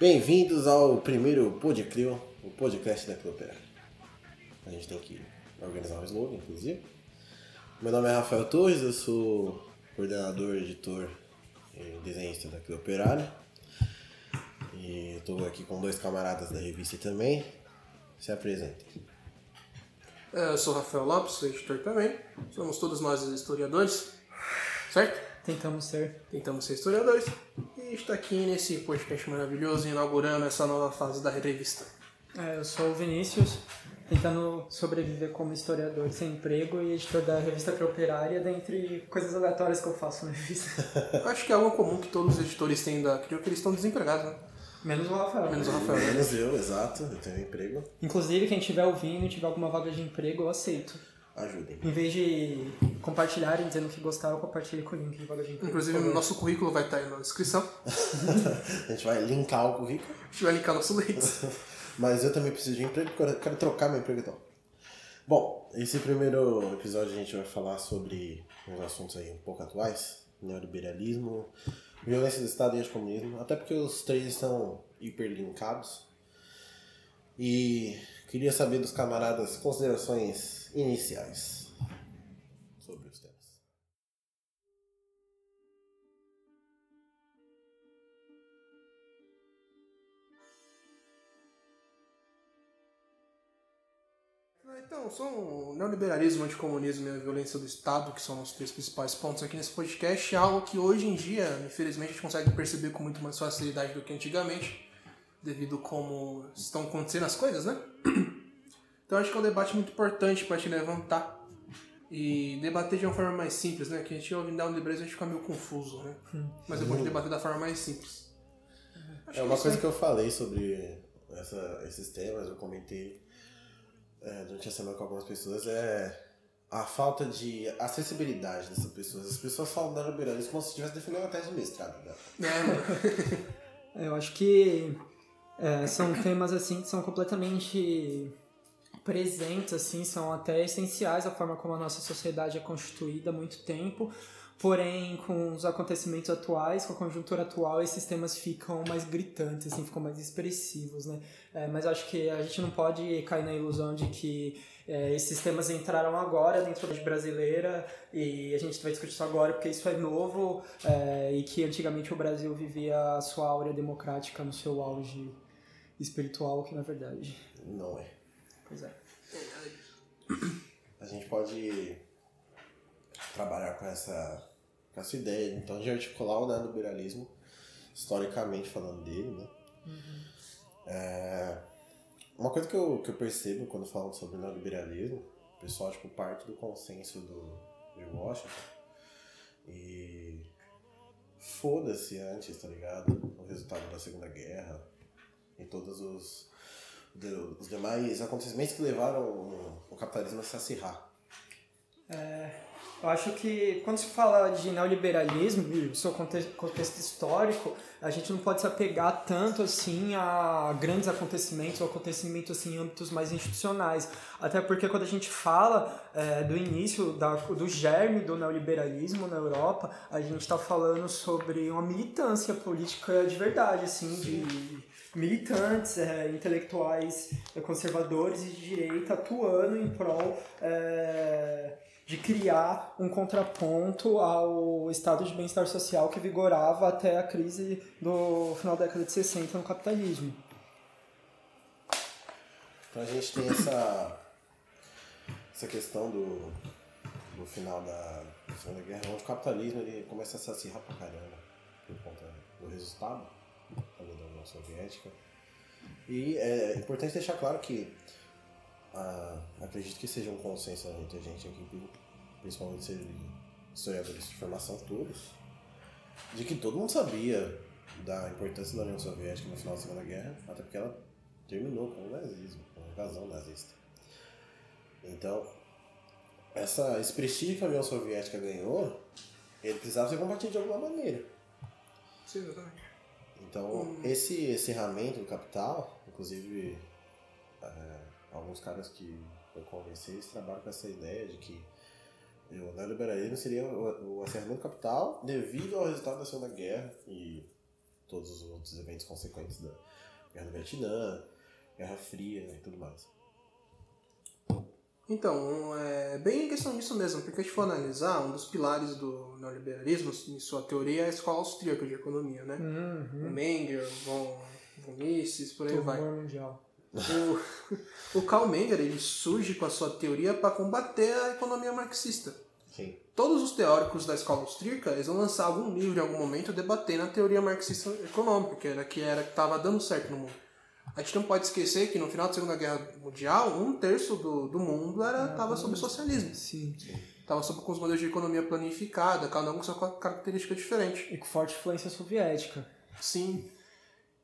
Bem-vindos ao primeiro Podcrio, o podcast da Cleopera. A gente tem que organizar um slogan, inclusive. Meu nome é Rafael Torres, eu sou coordenador, editor e desenhista da Cleoperária. E estou aqui com dois camaradas da revista também. Se apresentem. É, Eu sou Rafael Lopes, editor também. Somos todos nós historiadores, certo? Tentamos ser. Tentamos ser historiadores. E está aqui nesse podcast maravilhoso, inaugurando essa nova fase da revista. É, eu sou o Vinícius, tentando sobreviver como historiador sem emprego e editor da revista Cooperária, dentre coisas aleatórias que eu faço na revista. Eu Acho que é algo comum que todos os editores têm da Crio, que eles estão desempregados, né? Menos o Rafael. Menos o Rafael, né? Menos eu, exato, eu tenho emprego. Inclusive, quem estiver ouvindo e tiver alguma vaga de emprego, eu aceito. Ajudem. Em vez de compartilharem dizendo que gostaram, eu compartilhe com o link de vaga de emprego. Inclusive, o nosso currículo vai estar aí na descrição. A gente vai linkar o currículo. A gente vai linkar nosso link. Mas eu também preciso de emprego, quero, quero trocar meu emprego então. Bom, esse primeiro episódio a gente vai falar sobre uns assuntos aí um pouco atuais, neoliberalismo, violência do Estado e anticomunismo, até porque os três estão hiperlinkados. E queria saber dos camaradas considerações iniciais sobre os temas. Então, são neoliberalismo, anticomunismo e a violência do Estado, que são os três principais pontos aqui nesse podcast, é algo que hoje em dia, infelizmente, a gente consegue perceber com muito mais facilidade do que antigamente, devido como estão acontecendo as coisas, né? Então, acho que é um debate muito importante para te levantar e debater de uma forma mais simples, né? Que a gente ouve neoliberalismo a gente fica meio confuso, né? Mas é bom de debater da forma mais simples. Acho É que uma isso coisa aí. que eu falei sobre essa- esses temas, eu comentei é, durante a semana com algumas pessoas, é a falta de acessibilidade dessas pessoas. As pessoas falam da liberalismo como se estivesse defendendo uma tese de mestrado. Né? É. É, Eu acho que é, são temas assim que são completamente presentes, assim, são até essenciais a forma como a nossa sociedade é constituída há muito tempo. Porém, com os acontecimentos atuais, com a conjuntura atual, esses temas ficam mais gritantes, assim, ficam mais expressivos, né? É, mas acho que a gente não pode cair na ilusão de que é, esses temas entraram agora dentro da brasileira e a gente vai discutir isso agora porque isso é novo é, e que antigamente o Brasil vivia a sua áurea democrática no seu auge espiritual, que na verdade. Não é. Pois é. A gente pode trabalhar com essa, com essa ideia, então, de articular o neoliberalismo, historicamente falando dele, né? É, uma coisa que eu, que eu percebo quando falam sobre neoliberalismo, o pessoal, tipo, parte do consenso do, de Washington e foda-se antes, tá ligado? O resultado da Segunda Guerra e todos os, de- os demais acontecimentos que levaram o, capitalismo a se acirrar. Eu acho que quando se fala de neoliberalismo e seu conte- contexto histórico, a gente não pode se apegar tanto assim a grandes acontecimentos ou acontecimentos assim, em âmbitos mais institucionais. Até porque quando a gente fala é, do início, da, do germe do neoliberalismo na Europa, a gente está falando sobre uma militância política de verdade, assim, de militantes, é, intelectuais é, conservadores e de direita atuando em prol é, de criar um contraponto ao estado de bem-estar social que vigorava até a crise do final da década de 60 no capitalismo. Então a gente tem essa, essa questão do, do final da Segunda Guerra, onde o capitalismo ele começa a se acirrar pra caramba por conta do resultado União Soviética. E é importante deixar claro que ah, acredito que seja um consenso entre a gente aqui, principalmente historiadores de formação todos, de que todo mundo sabia da importância da União Soviética no final da Segunda Guerra, até porque ela terminou com o nazismo, com a invasão nazista. Então, essa, prestígio que a União Soviética ganhou, ele precisava ser combatido de alguma maneira. Sim, exatamente. Então, esse encerramento do capital, inclusive, é, alguns caras que eu eles trabalham com essa ideia de que o neoliberalismo seria o, encerramento do capital devido ao resultado da Segunda Guerra e todos os outros eventos consequentes da, Guerra do Vietnã, Guerra Fria e tudo mais. Então, é bem questão disso mesmo, porque a gente for analisar, um dos pilares do neoliberalismo, em sua teoria, é a escola austríaca de economia, né? Uhum. O Menger, von, von Mises, por aí Turma vai. mundial. O, o Karl Menger, ele surge com a sua teoria para combater a economia marxista. Sim. Todos os teóricos da escola austríaca, eles vão lançar algum livro em algum momento debatendo a teoria marxista econômica, que era que era que estava dando certo no mundo. A gente não pode esquecer que no final da Segunda Guerra Mundial, um terço do, do mundo era estava sob socialismo. Sim. Estava sob com os modelos de economia planificada, cada um com sua característica diferente. E com forte influência soviética. Sim.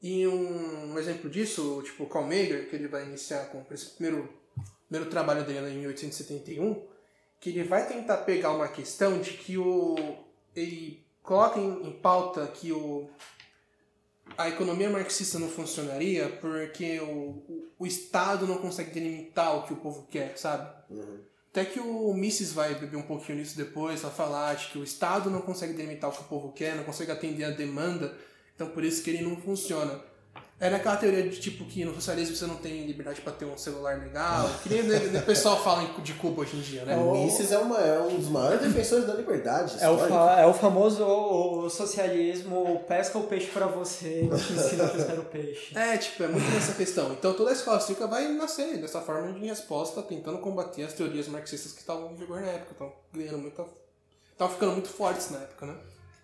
E um, um exemplo disso, tipo o Karl que ele vai iniciar com esse primeiro, primeiro trabalho dele em 1871, que ele vai tentar pegar uma questão de que o ele coloca em, em pauta que o a economia marxista não funcionaria porque o, o, o Estado não consegue delimitar o que o povo quer, sabe? Uhum. Até que o Mises vai beber um pouquinho nisso depois, vai falar de que o Estado não consegue delimitar o que o povo quer, não consegue atender a demanda, então por isso que ele não funciona. Era aquela teoria de tipo que no socialismo você não tem liberdade para ter um celular legal, que nem o pessoal fala de Cuba hoje em dia, né? O Mises é, uma, é um dos maiores defensores da liberdade. É o, fa- é o famoso o, socialismo pesca o peixe pra você e te ensina a pescar o peixe. É, tipo, é muito nessa questão. Então toda a escola austríaca vai nascer dessa forma de resposta, tentando combater as teorias marxistas que estavam em vigor na época. Estavam ganhando muita. Estavam ficando muito fortes na época, né?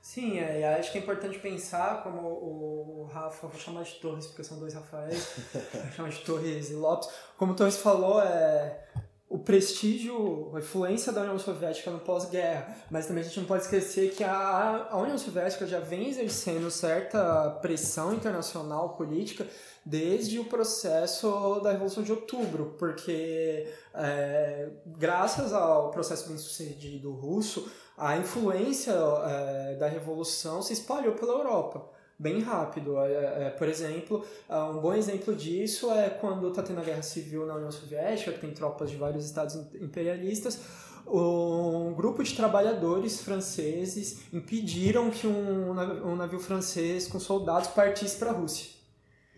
Sim, é, acho que é importante pensar, como o Rafa, vou chamar de Torres porque são dois Rafaéis, vou chamar de Torres e Lopes. Como o Torres falou, é o prestígio, a influência da União Soviética no pós-guerra, mas também a gente não pode esquecer que a, a União Soviética já vem exercendo certa pressão internacional política desde o processo da Revolução de Outubro, porque é, graças ao processo bem sucedido russo, a influência é, da revolução se espalhou pela Europa bem rápido. É, é, por exemplo, ah, um bom exemplo disso é quando está tendo a guerra civil na União Soviética, que tem tropas de vários estados imperialistas. Um grupo de trabalhadores franceses impediram que um um navio francês com soldados partisse para a Rússia.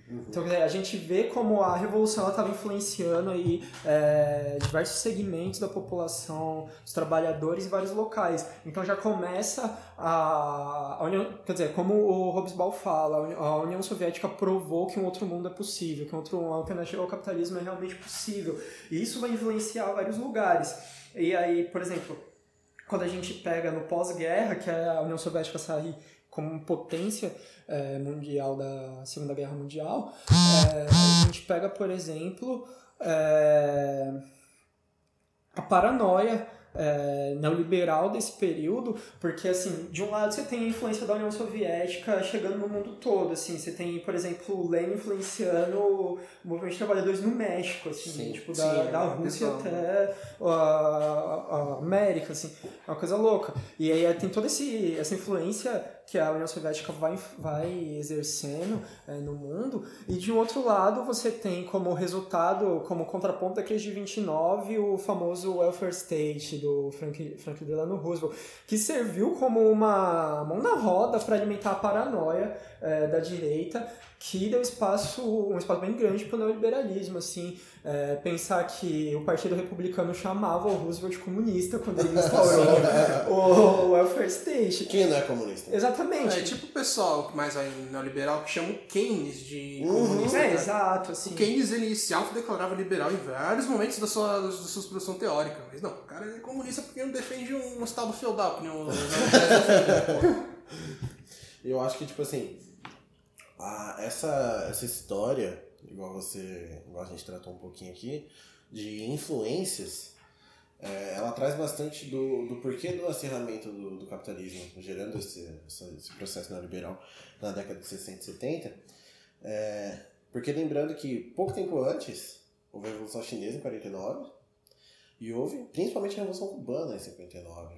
Então, quer dizer, a gente vê como a revolução estava influenciando aí, é, diversos segmentos da população, os trabalhadores em vários locais. Então já começa a, a União, quer dizer, como o Hobsbawm fala, a Uni- a União Soviética provou que um outro mundo é possível, que um outro alternativa ao capitalismo é realmente possível. E isso vai influenciar vários lugares. E aí, por exemplo, quando a gente pega no pós-guerra, que é a União Soviética sair como potência eh, mundial da Segunda Guerra Mundial, eh, a gente pega, por exemplo, eh, a paranoia eh, neoliberal desse período, porque assim, de um lado você tem a influência da União Soviética chegando no mundo todo, assim, você tem, por exemplo, o Lenin influenciando o movimento de trabalhadores no México, assim, Sim, tipo, da, é da Rússia até a, a- a América, assim, é uma coisa louca. E aí tem toda esse, essa influência que a União Soviética vai, vai exercendo eh, no mundo, e de um outro lado você tem como resultado, como contraponto da crise de 29, o famoso welfare state do Frank, Franklin Delano Roosevelt, que serviu como uma mão na roda para alimentar a paranoia eh, da direita, que deu espaço, um espaço bem grande para o neoliberalismo, assim, é, pensar que o Partido Republicano chamava o Roosevelt de comunista quando ele instaurou o welfare state. Quem não é comunista? Exatamente. É tipo o pessoal que mais neoliberal que chama o Keynes de Uhum. comunista. É, né? exato, assim. O Keynes ele se autodeclarava liberal em vários momentos da sua, da sua produção teórica. Mas não, o cara é comunista porque não defende um estado feudal, que nem o. Eu acho que, tipo assim, a, essa, essa história, igual você, igual a gente tratou um pouquinho aqui, de influências, é, ela traz bastante do, do porquê do acirramento do, do capitalismo, gerando esse, esse processo neoliberal na década de 60 e 70. É, porque lembrando que pouco tempo antes, houve a Revolução Chinesa em 49, e houve principalmente a Revolução Cubana em 59.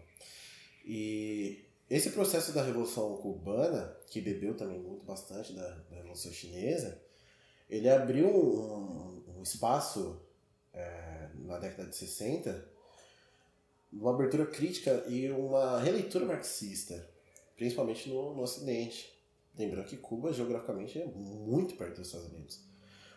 E esse processo da Revolução Cubana, que bebeu também muito bastante da, da Revolução Chinesa, ele abriu um, um espaço é, na década de 60, uma abertura crítica e uma releitura marxista, principalmente no, no Ocidente. lembrando que Cuba geograficamente é muito perto dos Estados Unidos.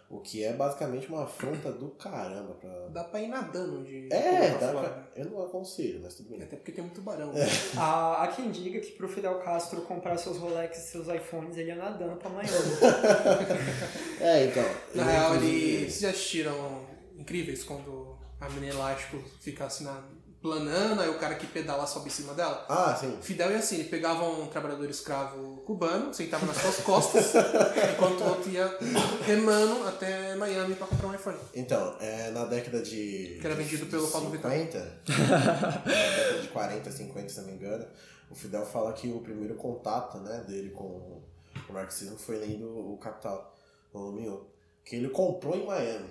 O que é basicamente uma afronta do caramba pra. Dá pra ir nadando de. É, dá pra pra... eu não aconselho, mas tudo bem. Até porque tem muito tubarão. É. Há, há quem diga que pro Fidel Castro comprar seus Rolex e seus iPhones, ele ia nadando pra Miami. É, então. Na real, ele. Vocês já assistiram Incríveis quando a menina elástico fica assim na. Planando, aí o cara que pedala sobe em cima dela? Ah, sim. Fidel ia assim, ele pegava um trabalhador escravo cubano, sentava nas suas costas, enquanto o outro ia remando até Miami pra comprar um iPhone. Então, é, na década de. Que era vendido pelo de Paulo Vittar. 50, na década de 40, 50, se não me engano, o Fidel fala que o primeiro contato né, dele com o marxismo foi lendo o Capital, volume 1, que ele comprou em Miami.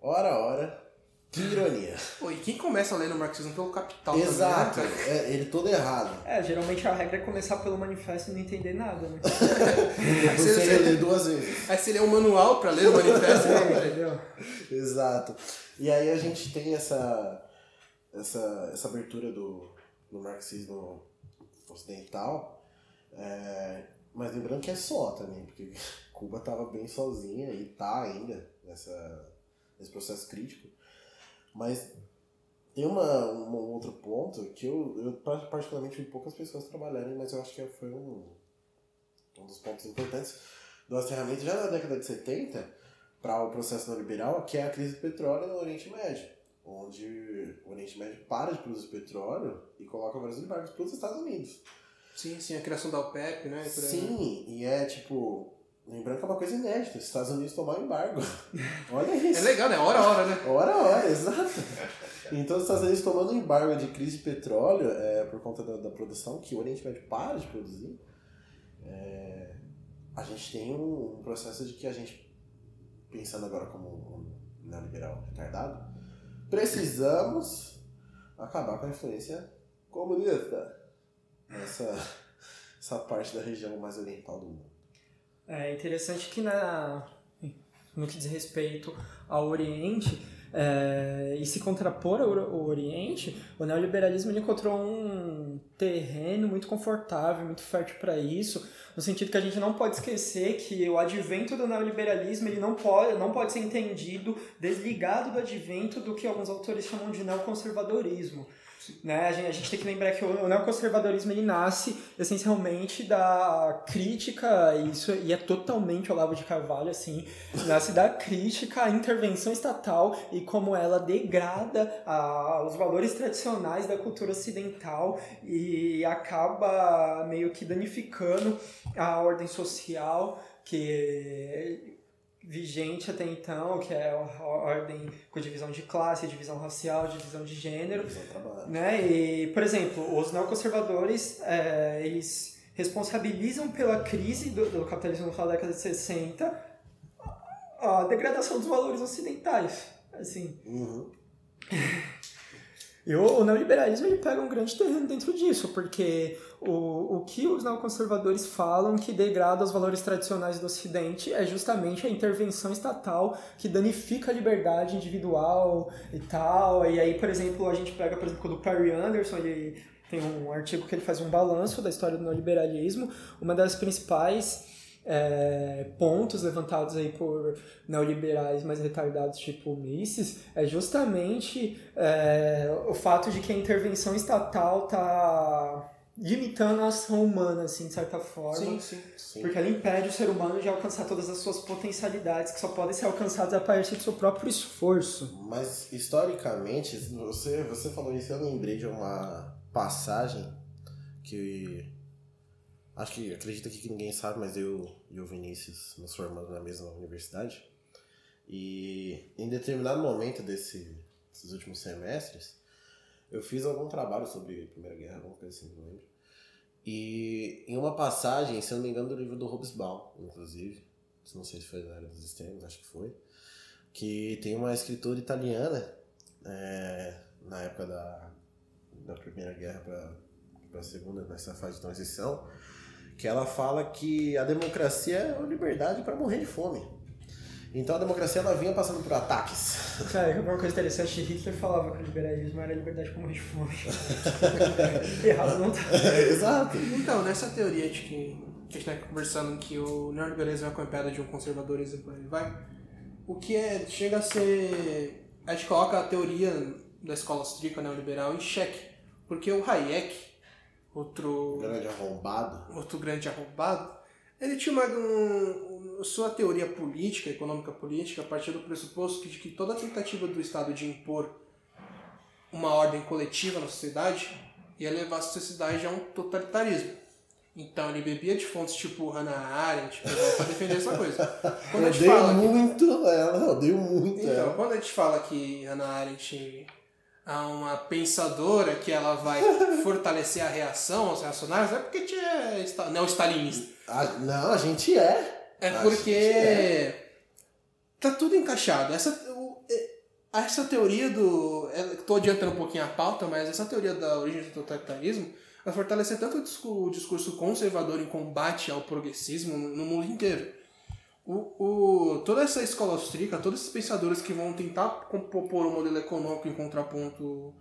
Ora, ora, que ironia. Pô, e quem começa lendo o marxismo pelo capital também, né, Exato, é, ele todo errado. É, geralmente a regra é começar pelo manifesto e não entender nada, né? Você você- lê duas vezes. Aí você lê um manual pra ler o manifesto, né? Entendeu? Exato. E aí a gente tem essa, essa, essa abertura do, do marxismo ocidental, é, mas lembrando que é só também, porque Cuba estava bem sozinha e tá ainda nessa, nesse processo crítico. Mas tem uma, um outro ponto que eu, eu particularmente vi poucas pessoas trabalharem, mas eu acho que foi um, um dos pontos importantes do acerramento já na década de 70 para o processo neoliberal, que é a crise do petróleo no Oriente Médio, onde o Oriente Médio para de produzir petróleo e coloca vários embargos para os Estados Unidos. Sim, sim, a criação da OPEP, né? aí. Sim, e é tipo, lembrando que é uma coisa inédita, os Estados Unidos tomar embargo. Olha isso. É legal, né? Hora a hora, né? Hora, hora, exato. Então, os Estados Unidos tomando um embargo de crise de petróleo é, por conta da, da produção, que o Oriente Médio para de produzir, é, a gente tem um, um processo de que a gente, pensando agora como um neoliberal retardado, precisamos acabar com a influência comunista nessa essa parte da região mais oriental do mundo. É interessante que na, no que diz respeito ao Oriente, é, e se contrapor ao Oriente, o neoliberalismo encontrou um terreno muito confortável, muito fértil para isso, no sentido que a gente não pode esquecer que o advento do neoliberalismo ele não pode, não pode ser entendido desligado do advento do que alguns autores chamam de neoconservadorismo. Né? A, gente, a gente tem que lembrar que o, o neoconservadorismo ele nasce essencialmente da crítica, e isso e é totalmente Olavo de Carvalho, assim, nasce da crítica à intervenção estatal e como ela degrada a, os valores tradicionais da cultura ocidental e acaba meio que danificando a ordem social que vigente até então, que é a ordem com divisão de classe, divisão racial, divisão de gênero, Divisão né? E, por exemplo, os neoconservadores, é, eles responsabilizam pela crise do, do capitalismo no final da década de 60 a degradação dos valores ocidentais, assim. Uhum. E o, o neoliberalismo ele pega um grande terreno dentro disso, porque o, o que os neoconservadores falam que degrada os valores tradicionais do Ocidente é justamente a intervenção estatal que danifica a liberdade individual e tal. E aí, por exemplo, a gente pega, por exemplo, do Perry Anderson, ele tem um artigo que ele faz um balanço da história do neoliberalismo. Uma das principais é, pontos levantados aí por neoliberais mais retardados tipo Mises é justamente é, o fato de que a intervenção estatal está limitando a ação humana, assim, de certa forma. Sim, sim. Sim. Porque ela impede o ser humano de alcançar todas as suas potencialidades que só podem ser alcançadas a partir do seu próprio esforço. Mas historicamente, você, você falou isso, eu lembrei de uma passagem que acho que acredito que ninguém sabe, mas eu e o Vinícius nos formamos na mesma universidade. E em determinado momento desse, desses últimos semestres, eu fiz algum trabalho sobre a Primeira Guerra, alguma coisa assim, não lembro. E em uma passagem, se eu não me engano, do livro do Hobsbawm, inclusive, não sei se foi na área dos extremos, acho que foi, que tem uma escritora italiana, é, na época da, da Primeira Guerra para a Segunda, nessa fase de transição, que ela fala que a democracia é a liberdade para morrer de fome. Então a democracia ela vinha passando por ataques. Cara, uma coisa interessante, Hitler falava que o liberalismo era a liberdade para morrer de fome. Errado não tá. Exato. Então, nessa teoria de que que a gente tá conversando que o neoliberalismo é acompanhado de um conservadorismo vai, o que é, chega a ser, a gente coloca a teoria da escola austríaca neoliberal em xeque, porque o Hayek, outro Grande arrombado. outro grande arrombado, ele tinha uma, um, sua teoria política, econômica política, a partir do pressuposto de que toda tentativa do Estado de impor uma ordem coletiva na sociedade ia levar a sociedade a um totalitarismo. Então ele bebia de fontes tipo Hannah Arendt para defender essa coisa. Quando Eu odeio fala que- muito ela, eu odeio muito então, ela. quando a gente fala que Hannah Arendt é uma pensadora que ela vai fortalecer a reação aos reacionários, não é porque tinha esta- não-stalinista. Ah, não, a gente é. É A porque gente é. tá tudo encaixado. Essa, é- essa teoria do. Estou adiantando um pouquinho a pauta, mas essa teoria da origem do totalitarismo vai fortalecer tanto o discu- o discurso conservador em combate ao progressismo no mundo inteiro. O, o, toda essa escola austríaca, todos esses pensadores que vão tentar propor um modelo econômico em contraponto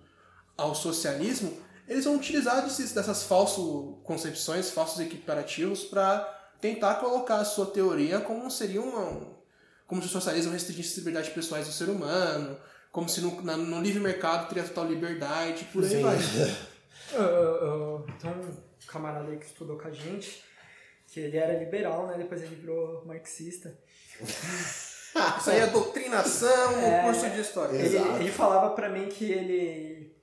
ao socialismo, eles vão utilizar desses, dessas falsas concepções, falsos equiparativos para tentar colocar a sua teoria como seria uma, como se o socialismo restringisse as liberdades pessoais do ser humano, como se no, na- no livre mercado teria total liberdade, por aí Sim. vai. Ah, ah, Tem um camarada aí que estudou com a gente, que ele era liberal, né? Depois ele virou marxista. Isso aí é doutrinação no É, curso de história. Ele, ele falava pra mim que ele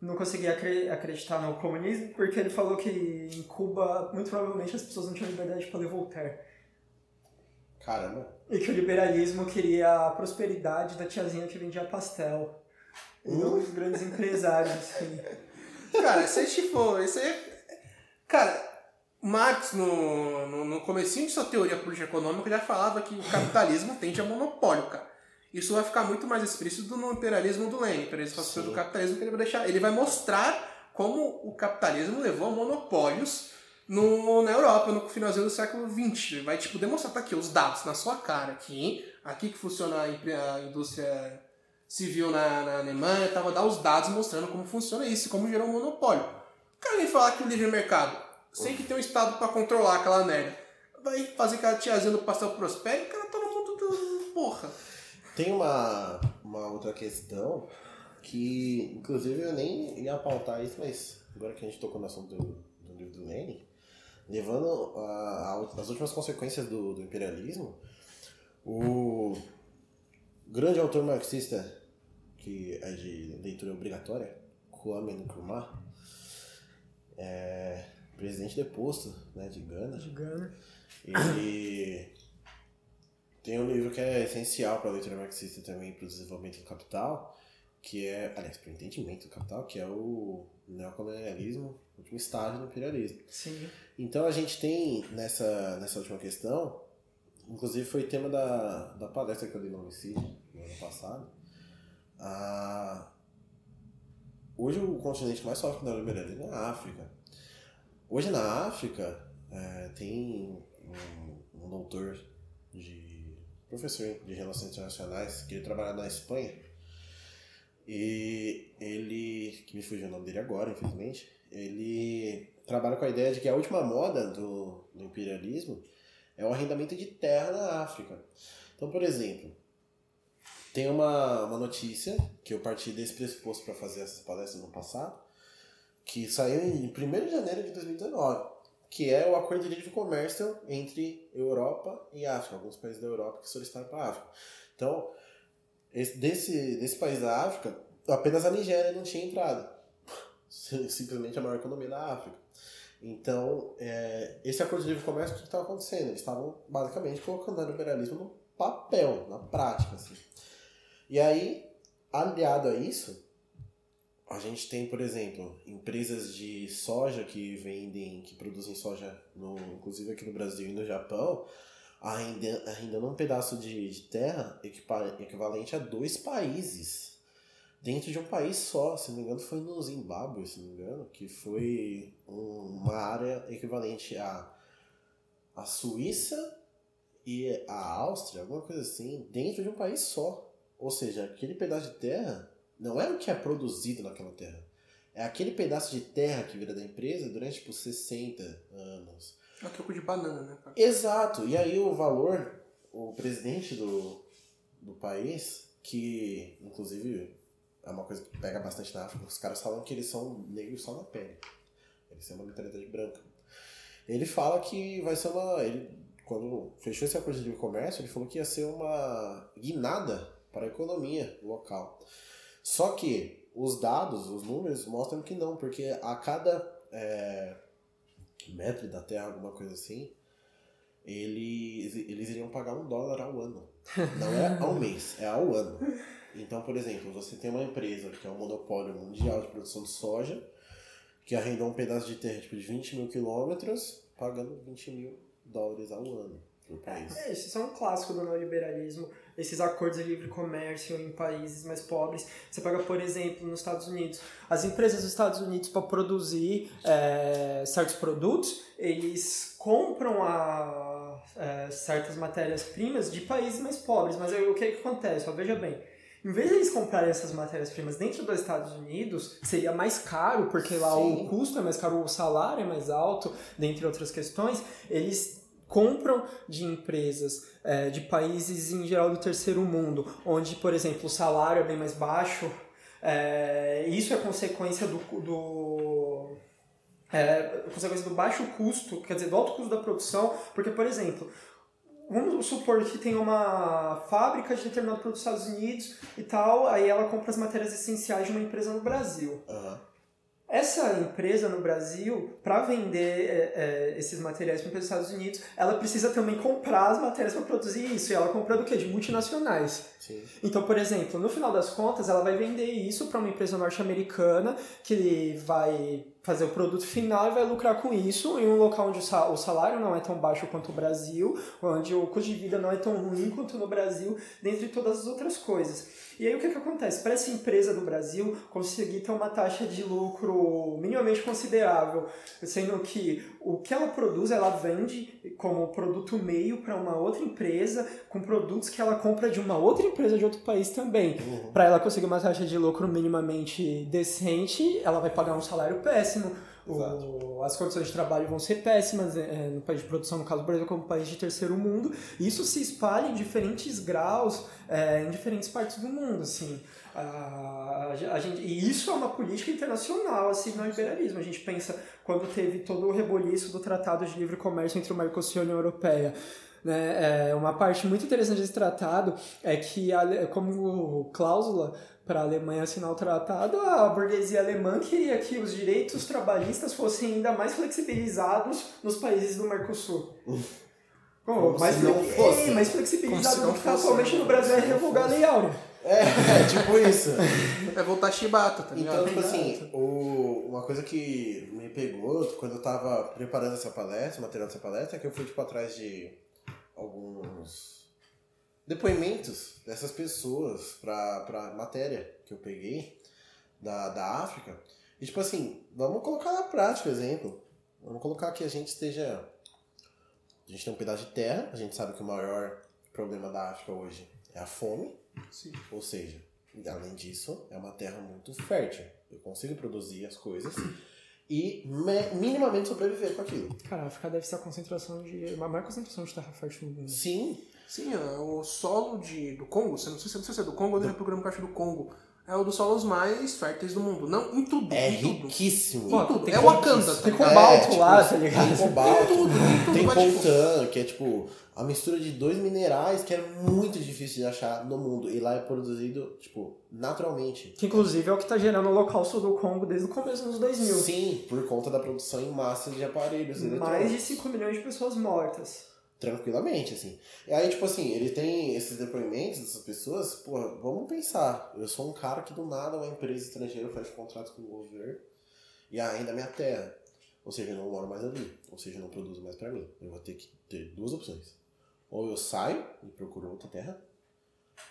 não conseguia acre- acreditar no comunismo porque ele falou que em Cuba, muito provavelmente, as pessoas não tinham liberdade para ler Voltaire. Caramba. E que o liberalismo queria a prosperidade da tiazinha que vendia pastel. E não os grandes empresários. Assim. Cara, se a gente for. Isso aí é- Cara, Marx, no, no, no comecinho de sua teoria política econômica, já falava que o capitalismo tende a monopólio, cara. Isso vai ficar muito mais explícito no imperialismo do Lenin, imperialismo fascista do capitalismo, que ele vai deixar. Ele vai mostrar como o capitalismo levou a monopólios no, na Europa, no finalzinho do século XX. Ele vai, tipo, demonstrar, tá aqui, os dados na sua cara aqui. Aqui que funciona a indústria civil na, na Alemanha, tava dar os dados mostrando como funciona isso, como gerou um monopólio. O cara vem falar que o livre mercado, sem que ter um Estado pra controlar aquela merda, vai fazer que a tiazinha do pastel prospere, o cara no mundo do... porra. Tem uma, uma outra questão que, inclusive, eu nem ia pautar isso, mas agora que a gente tocou no assunto do, do livro do Lenin, levando as últimas consequências do, do imperialismo, o grande autor marxista, que é de leitura obrigatória, Kwame Nkrumah, é presidente deposto né, de Gana, De Gana. ele tem um livro que é essencial para a leitura marxista também para o desenvolvimento do capital, que é, aliás, para o entendimento do capital, que é o neocolonialismo, último estágio do imperialismo. Sim. Então a gente tem nessa, nessa última questão, inclusive foi tema da, da palestra que eu dei no Homicídio no ano passado. a- hoje o continente mais sofre com o neoliberalismo é a África. Hoje na África é, tem um, um doutor de professor de relações internacionais que ele trabalha na Espanha e ele que me fugiu o nome dele agora infelizmente ele trabalha com a ideia de que a última moda do, do imperialismo é o arrendamento de terra na África. Então, por exemplo, tem uma, uma notícia que eu parti desse pressuposto para fazer essas palestras no passado, que saiu em 1 de janeiro de 2019, que é o acordo de livre comércio entre Europa e África, alguns países da Europa que solicitaram para a África. Então, esse- desse, desse país da África, apenas a Nigéria não tinha entrado. Simplesmente a maior economia da África. Então, é, esse acordo de livre comércio, o que estava acontecendo? Eles estavam basicamente colocando o liberalismo no papel, na prática. Assim. E aí, aliado a isso, a gente tem, por exemplo, empresas de soja que vendem, que produzem soja, no, inclusive aqui no Brasil e no Japão, arrendando, um pedaço de, de terra equivalente a dois países. Dentro de um país só, se não me engano, foi no Zimbábue, se não me engano, que foi um- uma área equivalente a, a Suíça e a Áustria, alguma coisa assim, dentro de um país só. Ou seja, aquele pedaço de terra não é o que é produzido naquela terra. É aquele pedaço de terra que vira da empresa durante tipo 60 anos. É troco de banana, né? Exato. E aí o valor, o presidente do, do país, que inclusive é uma coisa que pega bastante na África, os caras falam que eles são negros só na pele. Eles têm uma mentalidade branca. Ele fala que vai ser uma. Ele, quando fechou esse acordo de comércio, ele falou que ia ser uma guinada para a economia local. Só que os dados, os números mostram que não, porque a cada é, metro da terra, alguma coisa assim, eles, eles iriam pagar um dólar ao ano. Não é ao mês, é ao ano. Então, por exemplo, você tem uma empresa que é um monopólio mundial de produção de soja, que arrendou um pedaço de terra tipo, de 20 mil quilômetros, pagando 20 mil dólares ao ano por país. É, isso é um clássico do neoliberalismo, esses acordos de livre comércio em países mais pobres. Você pega, por exemplo, nos Estados Unidos, as empresas dos Estados Unidos para produzir é, certos produtos, eles compram a, é, certas matérias-primas de países mais pobres. Mas aí, o que, que acontece? Ó, veja bem, em vez de eles comprarem essas matérias-primas dentro dos Estados Unidos, seria mais caro, porque lá Sim. o custo é mais caro, o salário é mais alto, dentre outras questões, eles compram de empresas é, de países em geral do terceiro mundo, onde, por exemplo, o salário é bem mais baixo. É, isso é consequência do, do é, consequência do baixo custo, quer dizer, do alto custo da produção, porque, por exemplo, vamos supor que tem uma fábrica de determinado produto dos Estados Unidos e tal, aí ela compra as matérias essenciais de uma empresa no Brasil. Uhum. Essa empresa no Brasil, para vender é, é, esses materiais para os Estados Unidos, ela precisa também comprar as matérias para produzir isso. E ela compra do quê? De multinacionais. Sim. Então, por exemplo, no final das contas, ela vai vender isso para uma empresa norte-americana que vai fazer o produto final e vai lucrar com isso em um local onde o salário não é tão baixo quanto o Brasil, onde o custo de vida não é tão ruim quanto no Brasil, dentre todas as outras coisas. E aí o que, que acontece? Para essa empresa do Brasil conseguir ter uma taxa de lucro minimamente considerável, sendo que o que ela produz ela vende como produto meio para uma outra empresa, com produtos que ela compra de uma outra empresa de outro país também. Uhum. Para ela conseguir uma taxa de lucro minimamente decente, ela vai pagar um salário péssimo. O, as condições de trabalho vão ser péssimas é, no país de produção, no caso do Brasil, como país de terceiro mundo. Isso se espalha em diferentes graus, é, em diferentes partes do mundo, assim. A, a gente, e isso é uma política internacional, assim, no liberalismo. A gente pensa quando teve todo o reboliço do Tratado de Livre Comércio entre o Mercosul e a União Europeia. Né? É, uma parte muito interessante desse tratado é que, como cláusula para a Alemanha assinar o tratado, a burguesia alemã queria que os direitos trabalhistas fossem ainda mais flexibilizados nos países do Mercosul. Como, Como mais, se não fosse. Mais flexibilizado do que atualmente no Brasil é revogar a Lei Áurea. É, é, tipo isso. É voltar chibata, tá ligado? Então, tipo assim, o, uma coisa que me pegou quando eu tava preparando essa palestra, material dessa palestra, é que eu fui, tipo, atrás de alguns depoimentos dessas pessoas pra, pra matéria que eu peguei da, da África. E tipo assim, vamos colocar na prática exemplo. Vamos colocar que a gente esteja. A gente tem um pedaço de terra, a gente sabe que o maior problema da África hoje é a fome. Sim. Ou seja, além disso, é uma terra muito fértil. Eu consigo produzir as coisas e minimamente sobreviver com aquilo. Cara, a África deve ser a concentração de. a maior concentração de terra fértil no mundo. Sim. Sim, o solo de, do Congo, não sei, não sei se é do Congo ou do Programa Caixa do Congo. É o dos solos mais férteis do mundo. Não, em tudo. É em riquíssimo. Tudo. Em tudo. É Wakanda. Tem cobalto é, tipo, lá, tá ligado? Tem cobalto. Tem tudo, tem tudo. Tem coltan, que é tipo a mistura de dois minerais que é muito difícil de achar no mundo. E lá é produzido, tipo, naturalmente. Que inclusive é o que tá gerando o holocausto do Congo desde o começo dos 2000. Sim, por conta da produção em massa de aparelhos Mais de 5 milhões de pessoas mortas tranquilamente, assim. E aí, tipo assim, ele tem esses depoimentos dessas pessoas, porra, vamos pensar. Eu sou um cara que do nada uma empresa estrangeira faz contrato com o governo e ainda minha terra. Ou seja, eu não moro mais ali. Ou seja, eu não produzo mais para mim. Eu vou ter que ter duas opções. Ou eu saio e procuro outra terra,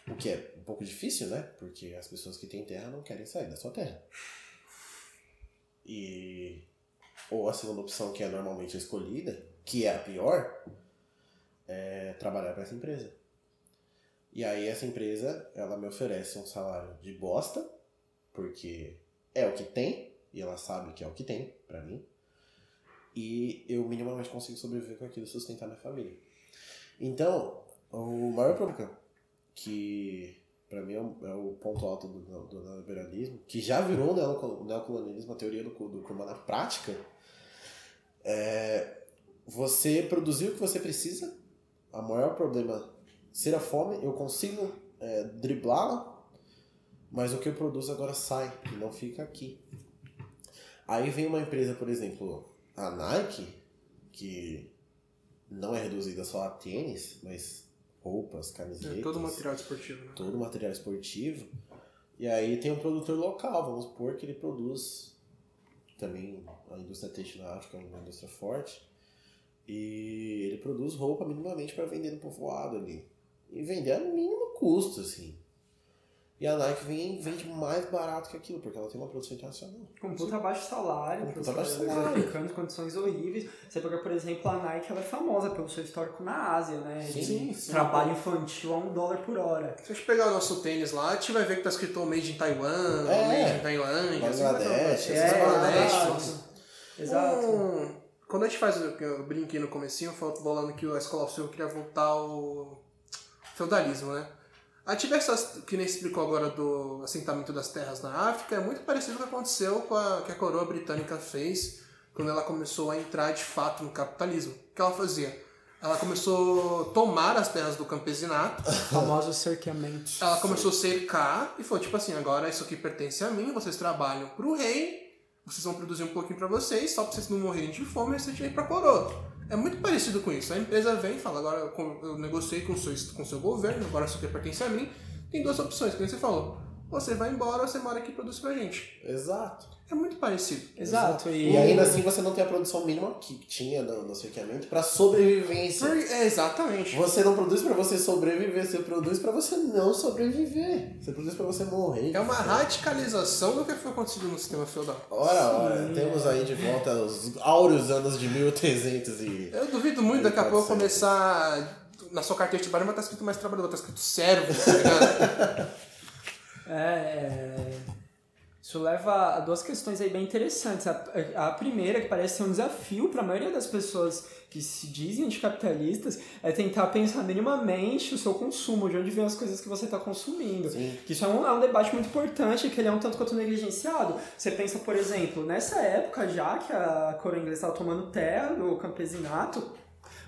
o que é um pouco difícil, né? Porque as pessoas que têm terra não querem sair da sua terra. E. Ou a segunda opção, que é normalmente a escolhida, que é a pior, é, trabalhar para essa empresa. E aí essa empresa, ela me oferece um salário de bosta, porque é o que tem, e ela sabe que é o que tem para mim. e eu minimamente consigo sobreviver com aquilo e sustentar minha família. Então, o maior problema que para mim é o, é o, ponto alto do, do, neoliberalismo, que já virou o neocolonialismo, a teoria do, do Kurman na prática, é você produzir o que você precisa, o maior problema ser a fome, eu consigo é, driblá-la, mas o que eu produzo agora sai e não fica aqui. Aí vem uma empresa, por exemplo, a Nike, que não é reduzida só a tênis, mas roupas, camisetas. É, todo material esportivo. Né? Todo material esportivo. E aí tem um produtor local, vamos supor que ele produz também a indústria têxtil na África, é uma indústria forte. E ele produz roupa minimamente para vender no povoado ali. E vender a mínimo custo, assim. E a Nike vem, vende mais barato que aquilo, porque ela tem uma produção internacional. Com puta baixo salário, com puta baixo salário. aplicando condições horríveis. Você pega, por exemplo, a Nike, ela é famosa pelo seu histórico na Ásia, né? Sim, sim. Trabalho infantil a um dólar por hora. Se a gente pegar o nosso tênis lá, a gente vai ver que tá escrito Made in Taiwan, é, Made in Tailândia, Bangladesh, assim, é, Bangladesh. Exato. Um, quando a gente faz o que eu brinquei no comecinho, falando que a escola Sul queria voltar ao feudalismo, né? A diversas que nem explicou agora do assentamento das terras na África é muito parecido com o que aconteceu com a que a coroa britânica fez quando ela começou a entrar de fato no capitalismo. O que ela fazia? Ela começou a tomar as terras do campesinato. Famosos cerqueamentos. Ela começou a cercar e foi tipo assim: agora isso aqui pertence a mim, vocês trabalham para o rei, vocês vão produzir um pouquinho para vocês, só para vocês não morrerem de fome e vocês irem para coroa. É muito parecido com isso. A empresa vem e fala, agora eu negociei com o seu, com seu governo, agora isso aqui pertence a mim. Tem duas opções, como você falou. Você vai embora ou você mora aqui e produz pra gente. Exato. É muito parecido. Exato. E... e ainda assim você não tem a produção mínima que tinha no, no cerqueamento para sobrevivência. Por... É, exatamente. Você não produz para você sobreviver, você produz para você não sobreviver. Você produz para você morrer. É uma radicalização do que foi acontecido no sistema feudal. Ora, ora, temos aí de volta os áureos anos de 1300 e... Eu duvido muito daqui a pouco começar... Na sua carteira de trabalho vai estar escrito mais trabalhador, tá escrito servo, tá ligado? é... é... Isso leva a duas questões aí bem interessantes. A, a primeira, que parece ser um desafio para a maioria das pessoas que se dizem anticapitalistas, é tentar pensar minimamente o seu consumo, de onde vem as coisas que você está consumindo. Sim. Que isso é um, é um debate muito importante, que ele é um tanto quanto negligenciado. Você pensa, por exemplo, nessa época já que a coroa inglesa estava tomando terra do campesinato,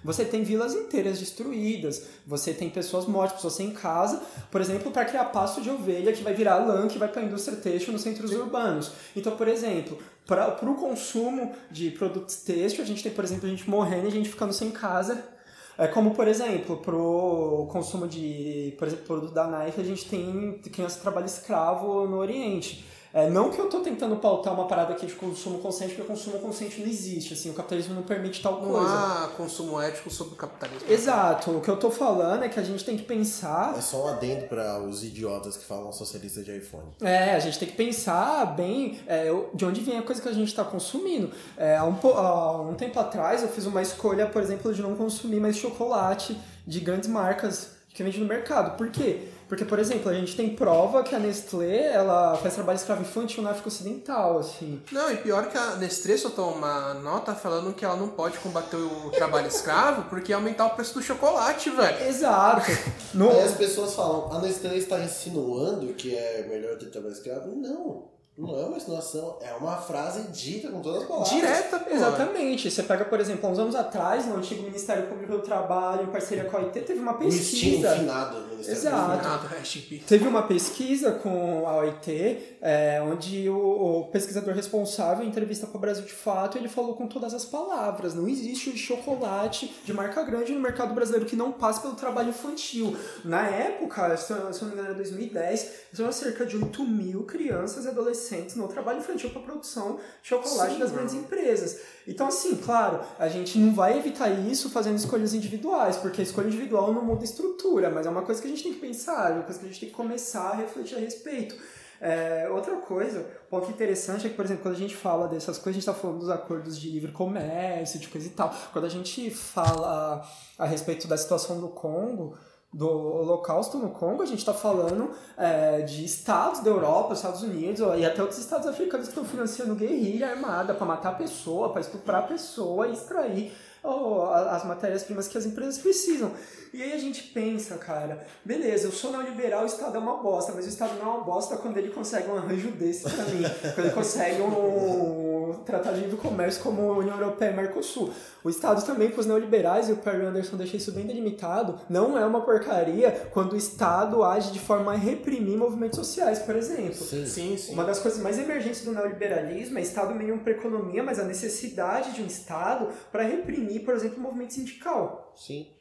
você tem vilas inteiras destruídas, você tem pessoas mortas, pessoas sem casa, por exemplo, para criar pasto de ovelha que vai virar lã, que vai para a indústria têxtil nos centros urbanos. Então, por exemplo, para o consumo de produtos têxtil, a gente tem, por exemplo, a gente morrendo e a gente ficando sem casa. É como, por exemplo, para o consumo de, por exemplo, produto da Nike, a gente tem criança de trabalho escravo no Oriente. É, não que eu estou tentando pautar uma parada aqui de consumo consciente, porque o consumo consciente não existe, assim, o capitalismo não permite tal não coisa. Não há consumo ético sobre o capitalismo. Exato, o que eu estou falando é que a gente tem que pensar... É só um adendo para os idiotas que falam socialista de iPhone. É, a gente tem que pensar bem é, de onde vem a coisa que a gente está consumindo. É, há, um, há um tempo atrás eu fiz uma escolha, por exemplo, de não consumir mais chocolate de grandes marcas que vende no mercado. Por quê? Porque, por exemplo, a gente tem prova que a Nestlé ela faz trabalho escravo infantil na África Ocidental, assim. Não, e pior que a Nestlé soltou uma nota falando que ela não pode combater o trabalho escravo porque ia aumentar o preço do chocolate, velho. Exato. No... Aí as pessoas falam, a Nestlé está insinuando que é melhor ter trabalho escravo? Não. Não é uma insinuação, é uma frase dita com todas as palavras. Direta, pô. Exatamente. Você pega, por exemplo, uns anos atrás, no antigo Ministério Público do Trabalho, em parceria com a OIT, teve uma pesquisa. O finado Ministério Exato. Finado, teve uma pesquisa com a OIT, é, onde o, o, pesquisador responsável, em entrevista com o Brasil de Fato, ele falou com todas as palavras. Não existe chocolate de marca grande no mercado brasileiro que não passe pelo trabalho infantil. Na época, se eu não me engano, era 2010, tinha cerca de 8 mil crianças e adolescentes adolescentes no trabalho infantil para produção de chocolate Sim, das grandes empresas. Então, assim, claro, a gente não vai evitar isso fazendo escolhas individuais, porque a escolha individual não muda a estrutura, mas é uma coisa que a gente tem que pensar, é uma coisa que a gente tem que começar a refletir a respeito. É, outra coisa, um ponto interessante é que, por exemplo, quando a gente fala dessas coisas, a gente está falando dos acordos de livre comércio, de coisa e tal. Quando a gente fala a respeito da situação do Congo, do Holocausto no Congo, a gente está falando é, de estados da Europa, Estados Unidos e até outros estados africanos que estão financiando guerrilha armada para matar a pessoa, para estuprar a pessoa e extrair oh, as matérias-primas que as empresas precisam. E aí a gente pensa, cara, beleza, eu sou neoliberal, o Estado é uma bosta, mas o Estado não é uma bosta quando ele consegue um arranjo desse para mim, quando ele consegue um tratado de livre comércio como a União Europeia e Mercosul. O Estado também, para os neoliberais, e o Perry Anderson deixa isso bem delimitado, não é uma porcaria quando o Estado age de forma a reprimir movimentos sociais, por exemplo. Sim. Sim, sim. Uma das coisas mais emergentes do neoliberalismo é Estado meio para economia, mas a necessidade de um Estado para reprimir, por exemplo, o movimento sindical. Sim.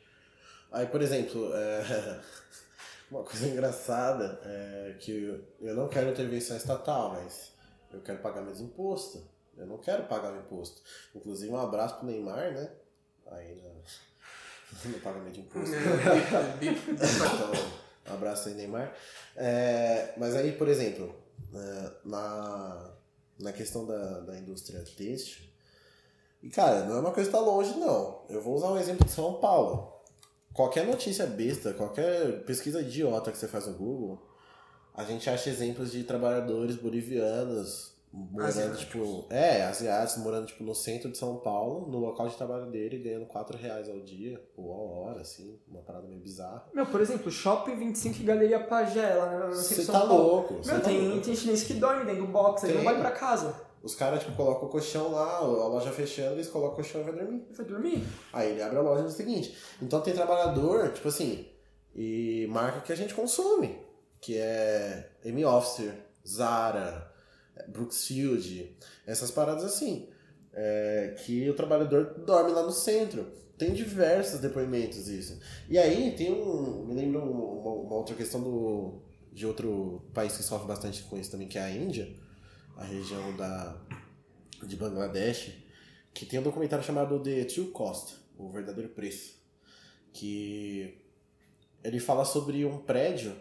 Aí, por exemplo, é, uma coisa engraçada é que eu não quero intervenção estatal, mas eu quero pagar meus impostos. Eu não quero pagar o imposto. Inclusive, um abraço pro Neymar, né? Aí no, no pagamento de imposto. então, um abraço aí, Neymar. É, mas aí, por exemplo, é, na, na questão da, da indústria têxtil, e cara, não é uma coisa que tá longe, não. Eu vou usar um exemplo de São Paulo. Qualquer notícia besta, qualquer pesquisa idiota que você faz no Google, a gente acha exemplos de trabalhadores bolivianos morando, Asiáticos. tipo. É, asiáticos morando, tipo, no centro de São Paulo, no local de trabalho dele, ganhando 4 reais ao dia, ou a hora, assim, uma parada meio bizarra. Meu, por exemplo, Shopping 25 e Galeria Pagé, lá na Você tá Paulo. louco, Meu, tá tem, louco. tem chinês que dorme dentro do box, ele não vai pra casa. Os caras, tipo, colocam o colchão lá, a loja fechando, eles colocam o colchão e vai dormir. Vai dormir. Aí ele abre a loja no seguinte. Então tem trabalhador, tipo assim, e marca que a gente consome, que é M Officer, Zara, Brooksfield, essas paradas assim. é, que o trabalhador dorme lá no centro. Tem diversos depoimentos isso. E aí tem um. Me lembra um- uma, uma outra questão do, de outro país que sofre bastante com isso também, que é a Índia, a região da, de Bangladesh, que tem um documentário chamado The True Cost, o verdadeiro preço, que ele fala sobre um prédio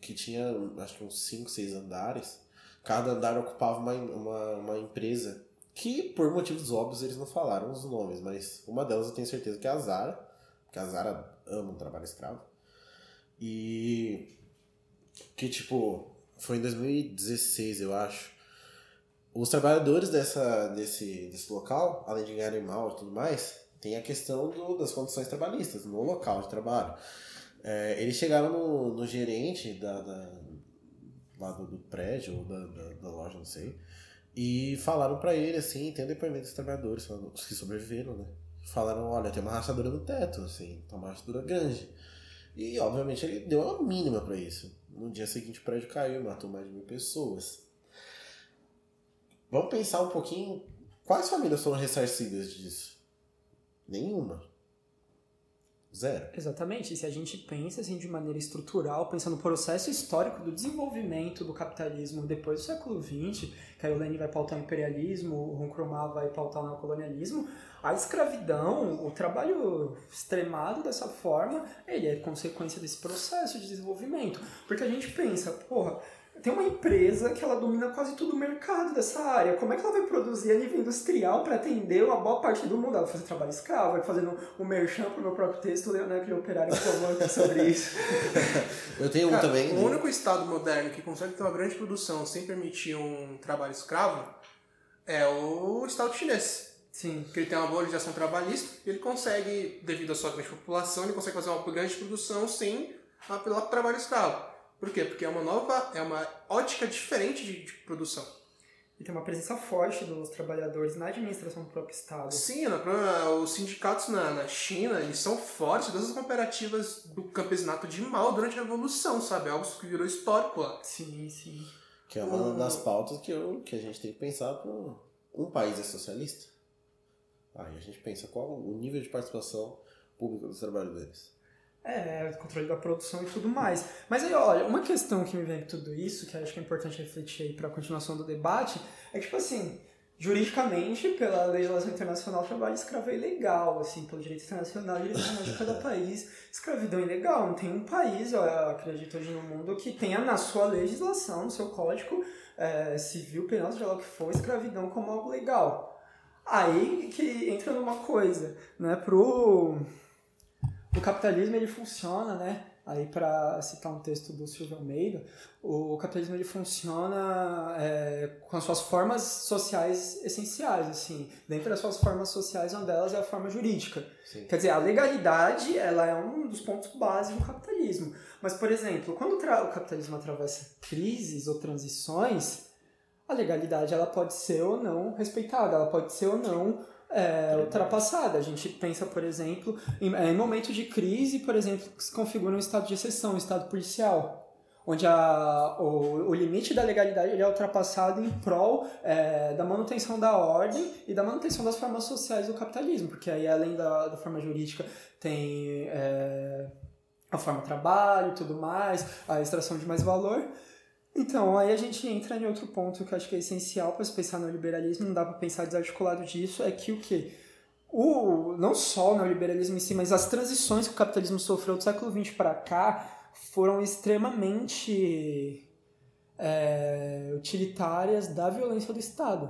que tinha acho que uns 5, 6 andares. Cada andar ocupava uma, uma, uma empresa que, por motivos óbvios, eles não falaram os nomes, mas uma delas eu tenho certeza que é a Zara, porque a Zara ama o trabalho escravo. E que, tipo, foi em 2016, eu acho. Os trabalhadores dessa, desse, desse local, além de ganharem mal e tudo mais, tem a questão do, das condições trabalhistas no local de trabalho. É, eles chegaram no, no gerente da, da- lá do, do prédio ou da, da, da loja, não sei, e falaram pra ele, assim, tem um depoimento dos trabalhadores, os que sobreviveram, né? Falaram, olha, tem uma rachadura no teto, assim, tá uma rachadura grande. E, obviamente, ele deu uma mínima pra isso. No dia seguinte, o prédio caiu, matou mais de mil pessoas. Vamos pensar um pouquinho, quais famílias foram ressarcidas disso? Nenhuma. Zero. Exatamente. E se a gente pensa assim de maneira estrutural, pensando no processo histórico do desenvolvimento do capitalismo depois do século XX, que aí o Lenin vai pautar o imperialismo, o Ronkromah vai pautar o neocolonialismo, a escravidão, o trabalho extremado dessa forma, ele é consequência desse processo de desenvolvimento. Porque a gente pensa, porra, tem uma empresa que ela domina quase todo o mercado dessa área. Como é que ela vai produzir a nível industrial para atender uma boa parte do mundo? Ela vai fazer trabalho escravo, vai fazendo um merchan pro meu próprio texto, né, aquele operário falou aqui sobre isso. Eu tenho um Cara, também. o né? único estado moderno que consegue ter uma grande produção sem permitir um trabalho escravo é o estado chinês. Sim. Porque ele tem uma boa legislação trabalhista e ele consegue, devido à sua grande população, ele consegue fazer uma grande produção sem apelar para o trabalho escravo. Por quê? Porque é uma nova, é uma ótica diferente de, de produção. E tem uma presença forte dos trabalhadores na administração do próprio Estado. Sim, na os sindicatos na, na China, eles são fortes, todas as cooperativas do campesinato de mal durante a Revolução, sabe? Algo que virou histórico lá. Sim, sim. Que é uma das pautas que, eu, que a gente tem que pensar para um país é socialista. Aí a gente pensa qual o nível de participação pública dos trabalhadores. É, controle da produção e tudo mais. Mas aí, olha, uma questão que me vem com tudo isso, que acho que é importante refletir aí para a continuação do debate, é que, tipo assim, juridicamente, pela legislação internacional, o trabalho escravo é ilegal, assim, pelo direito internacional, direito internacional de cada país, escravidão é ilegal. Não tem um país, eu acredito hoje no mundo, que tenha na sua legislação, no seu código é, civil, penal, seja lá o que for, escravidão como algo legal. Aí que entra numa coisa, né, pro o capitalismo ele funciona, né? aí para citar um texto do Silvio Almeida, o capitalismo ele funciona é, com as suas formas sociais essenciais, assim, dentro das suas formas sociais, uma delas é a forma jurídica. Sim. Quer dizer, a legalidade ela é um dos pontos básicos do capitalismo. Mas, por exemplo, quando o capitalismo atravessa crises ou transições, a legalidade ela pode ser ou não respeitada, ela pode ser ou não é, ultrapassada. A gente pensa, por exemplo, em, é, em momentos de crise, por exemplo, que se configura um estado de exceção, um estado policial onde a, o, o limite da legalidade ele é ultrapassado em prol é, da manutenção da ordem e da manutenção das formas sociais do capitalismo, porque aí além da, da forma jurídica tem é, a forma trabalho e tudo mais, a extração de mais valor. Então, aí a gente entra em outro ponto que eu acho que é essencial para se pensar no liberalismo, não dá para pensar desarticulado disso, é que o que? O, não só o neoliberalismo em si, mas as transições que o capitalismo sofreu do século XX para cá foram extremamente é, utilitárias da violência do Estado.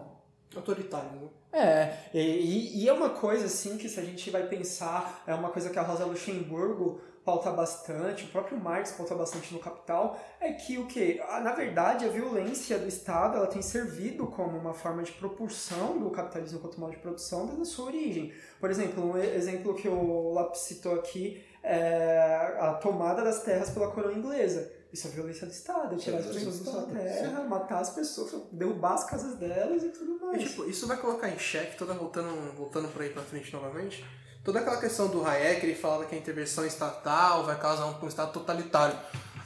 Autoritário, né? É, e, e, é uma coisa assim que se a gente vai pensar, é uma coisa que a Rosa Luxemburgo pauta bastante, o próprio Marx pauta bastante no Capital, é que o que? Na verdade, a violência do Estado ela tem servido como uma forma de propulsão do capitalismo como modo de produção desde a sua origem. Por exemplo, um exemplo que o Lopes citou aqui é a tomada das terras pela coroa inglesa. Isso é violência do Estado, é tirar as pessoas da sua terra, Sim. matar as pessoas, derrubar as casas delas e tudo mais. E, tipo, isso vai colocar em xeque, toda voltando, voltando por aí pra frente novamente, toda aquela questão do Hayek, ele falava que a intervenção estatal vai causar um, Estado totalitário.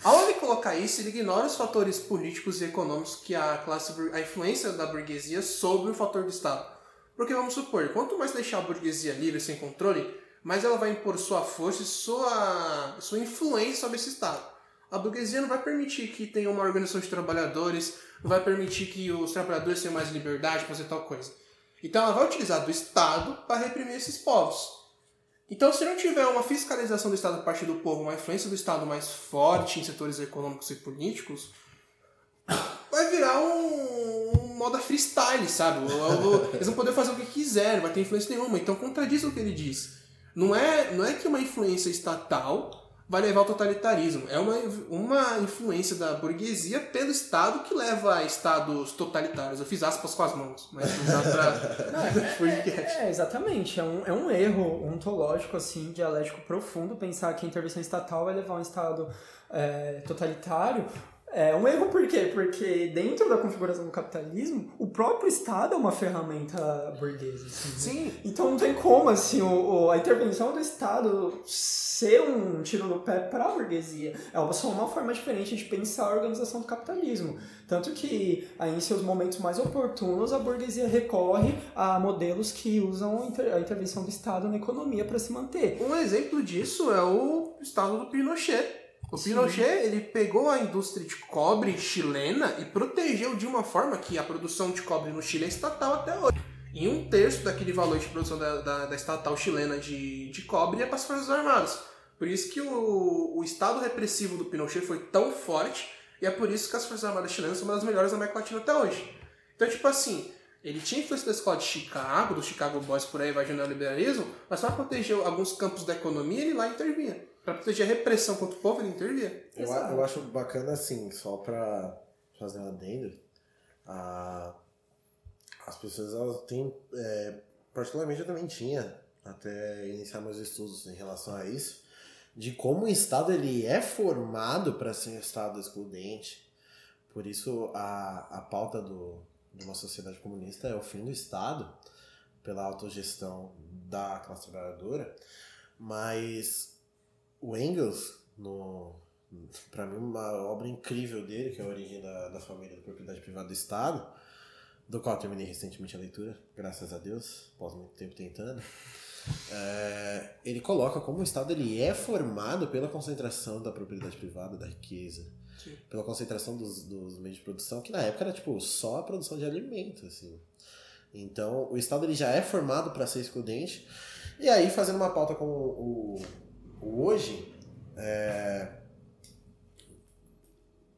Ao ele colocar isso, ele ignora os fatores políticos e econômicos que a classe, a influência da burguesia sobre o fator do Estado. Porque vamos supor, quanto mais deixar a burguesia livre, sem controle, mais ela vai impor sua força e sua, sua influência sobre esse Estado. A burguesia não vai permitir que tenha uma organização de trabalhadores, não vai permitir que os trabalhadores tenham mais liberdade para fazer tal coisa. Então ela vai utilizar do Estado para reprimir esses povos. Então, se não tiver uma fiscalização do Estado a partir do povo, uma influência do Estado mais forte em setores econômicos e políticos, vai virar um, um moda freestyle, sabe? Eles vão poder fazer o que quiserem, não vai ter influência nenhuma. Então, contradiz o que ele diz. Não é, não é que uma influência estatal vai levar ao totalitarismo. É uma, uma influência da burguesia pelo Estado que leva a estados totalitários. Eu fiz aspas com as mãos, mas usar pra é, é, exatamente. É um, é um erro ontológico, assim, dialético profundo pensar que a intervenção estatal vai levar a um Estado é, totalitário é um erro por quê? Porque dentro da configuração do capitalismo, o próprio Estado é uma ferramenta burguesa. Assim, né? Sim. Então não tem como assim, o, o, a intervenção do Estado ser um tiro no pé para a burguesia. É só uma forma diferente de pensar a organização do capitalismo. Tanto que aí, em seus momentos mais oportunos, a burguesia recorre a modelos que usam a intervenção do Estado na economia para se manter. Um exemplo disso é o Estado do Pinochet o Sim. Pinochet, ele pegou a indústria de cobre chilena e protegeu de uma forma que a produção de cobre no Chile é estatal até hoje. E um terço daquele valor de produção da, da, da estatal chilena de, de cobre é para as Forças Armadas. Por isso que o, o estado repressivo do Pinochet foi tão forte e é por isso que as Forças Armadas chilenas são uma das melhores da América Latina até hoje. Então, tipo assim, ele tinha influência da escola de Chicago, dos Chicago Boys por aí, vai de neoliberalismo, mas para proteger alguns campos da economia, ele lá intervinha. Para proteger a repressão contra o povo, ele intervia. Eu, eu acho bacana, assim, só para fazer um adendo, a, as pessoas elas têm, é, particularmente eu também tinha, até iniciar meus estudos em relação a isso, de como o Estado ele é formado para ser um Estado excludente. Por isso a, a pauta do, de uma sociedade comunista é o fim do Estado pela autogestão da classe trabalhadora, mas o Engels, no, para mim, uma obra incrível dele, que é a origem da, da família da propriedade privada do Estado, do qual terminei recentemente a leitura, graças a Deus, após muito tempo tentando. É, ele coloca como o Estado ele é formado pela concentração da propriedade privada, da riqueza, Sim. pela concentração dos, dos meios de produção, que na época era tipo só a produção de alimentos. Assim. Então o Estado ele já é formado para ser excludente. E aí, fazendo uma pauta com o, hoje, é,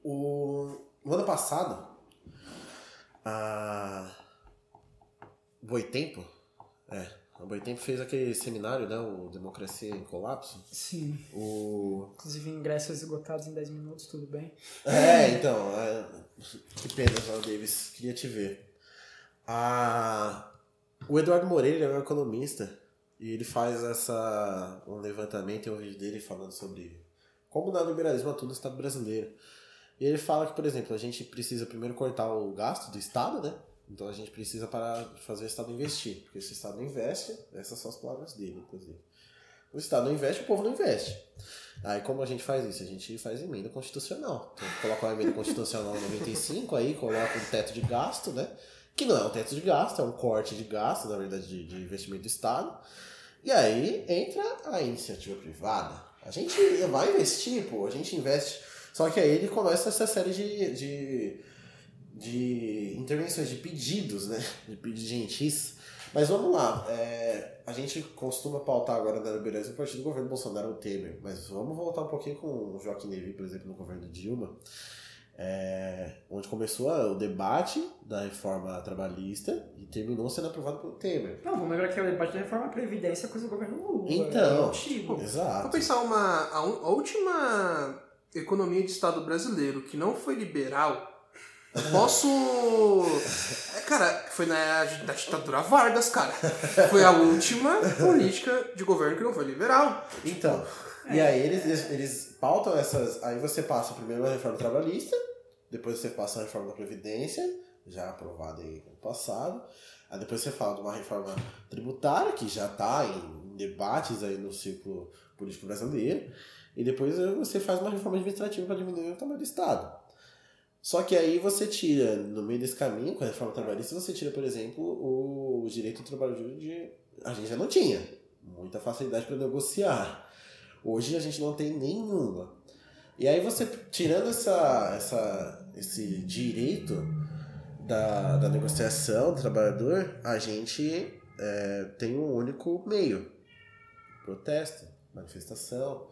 o, no ano passado, a Boitempo, é, A Boitempo fez aquele seminário, né? O Democracia em Colapso. Sim. O... Inclusive ingressos esgotados em 10 minutos, tudo bem. É, então. É... Que pena, João Davis. Queria te ver. A... O Eduardo Moreira é um economista e ele faz essa um levantamento em um vídeo dele falando sobre como dar liberalismo atua no Estado brasileiro. E ele fala que, por exemplo, a gente precisa primeiro cortar o gasto do Estado, né? Então a gente precisa parar de fazer o Estado investir. Porque se o Estado investe, essas são as palavras dele, inclusive. O Estado não investe, o povo não investe. Aí como a gente faz isso? A gente faz emenda constitucional. Então coloca uma emenda constitucional 95, aí coloca um teto de gasto, né? Que não é um teto de gasto, é um corte de gasto, na verdade, de, de investimento do Estado. E aí entra a iniciativa privada. A gente vai investir, pô, a gente investe. Só que aí ele começa essa série de, de, de intervenções, de pedidos, né? De pedidos Mas vamos lá, é, a gente costuma pautar agora na liberalismo a partir do governo Bolsonaro ou Temer, mas vamos voltar um pouquinho com o Joaquim Levy, por exemplo, no governo Dilma, é, onde começou o debate da reforma trabalhista e terminou sendo aprovado pelo Temer. Não, vamos lembrar que o debate da reforma da Previdência é coisa do governo Lula. Então, é exato. Vou pensar uma. A, a última economia de Estado brasileiro que não foi liberal. eu Posso. É, cara, foi na da ditadura Vargas, cara. Foi a última política de governo que não foi liberal. Então, e aí eles, eles, eles pautam essas. Aí você passa primeiro a reforma trabalhista, depois você passa a reforma da Previdência, já aprovada aí no passado. Aí depois você fala de uma reforma tributária, que já está em debates aí no círculo político brasileiro. E depois você faz uma reforma administrativa para diminuir o tamanho do Estado. Só que aí você tira, no meio desse caminho, com a reforma trabalhista, você tira, por exemplo, o direito do trabalho de. A gente já não tinha muita facilidade para negociar. Hoje a gente não tem nenhuma. E aí você, tirando essa, essa, esse direito da, da negociação do trabalhador, a gente é, tem um único meio. Protesto, manifestação.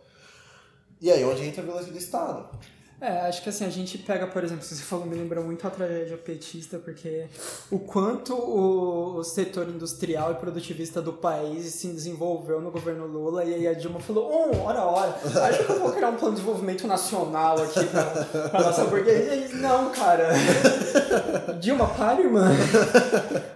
E aí onde entra a violência do Estado. É, acho que assim, a gente pega, por exemplo, você falou, me lembra muito a tragédia petista, porque o quanto o, o setor industrial e produtivista do país se desenvolveu no governo Lula, e aí a Dilma falou, oh, ora, ora, acho que eu vou criar um plano de desenvolvimento nacional aqui pra, pra nossa burguesia. E, Não, cara. Dilma, pare, mano.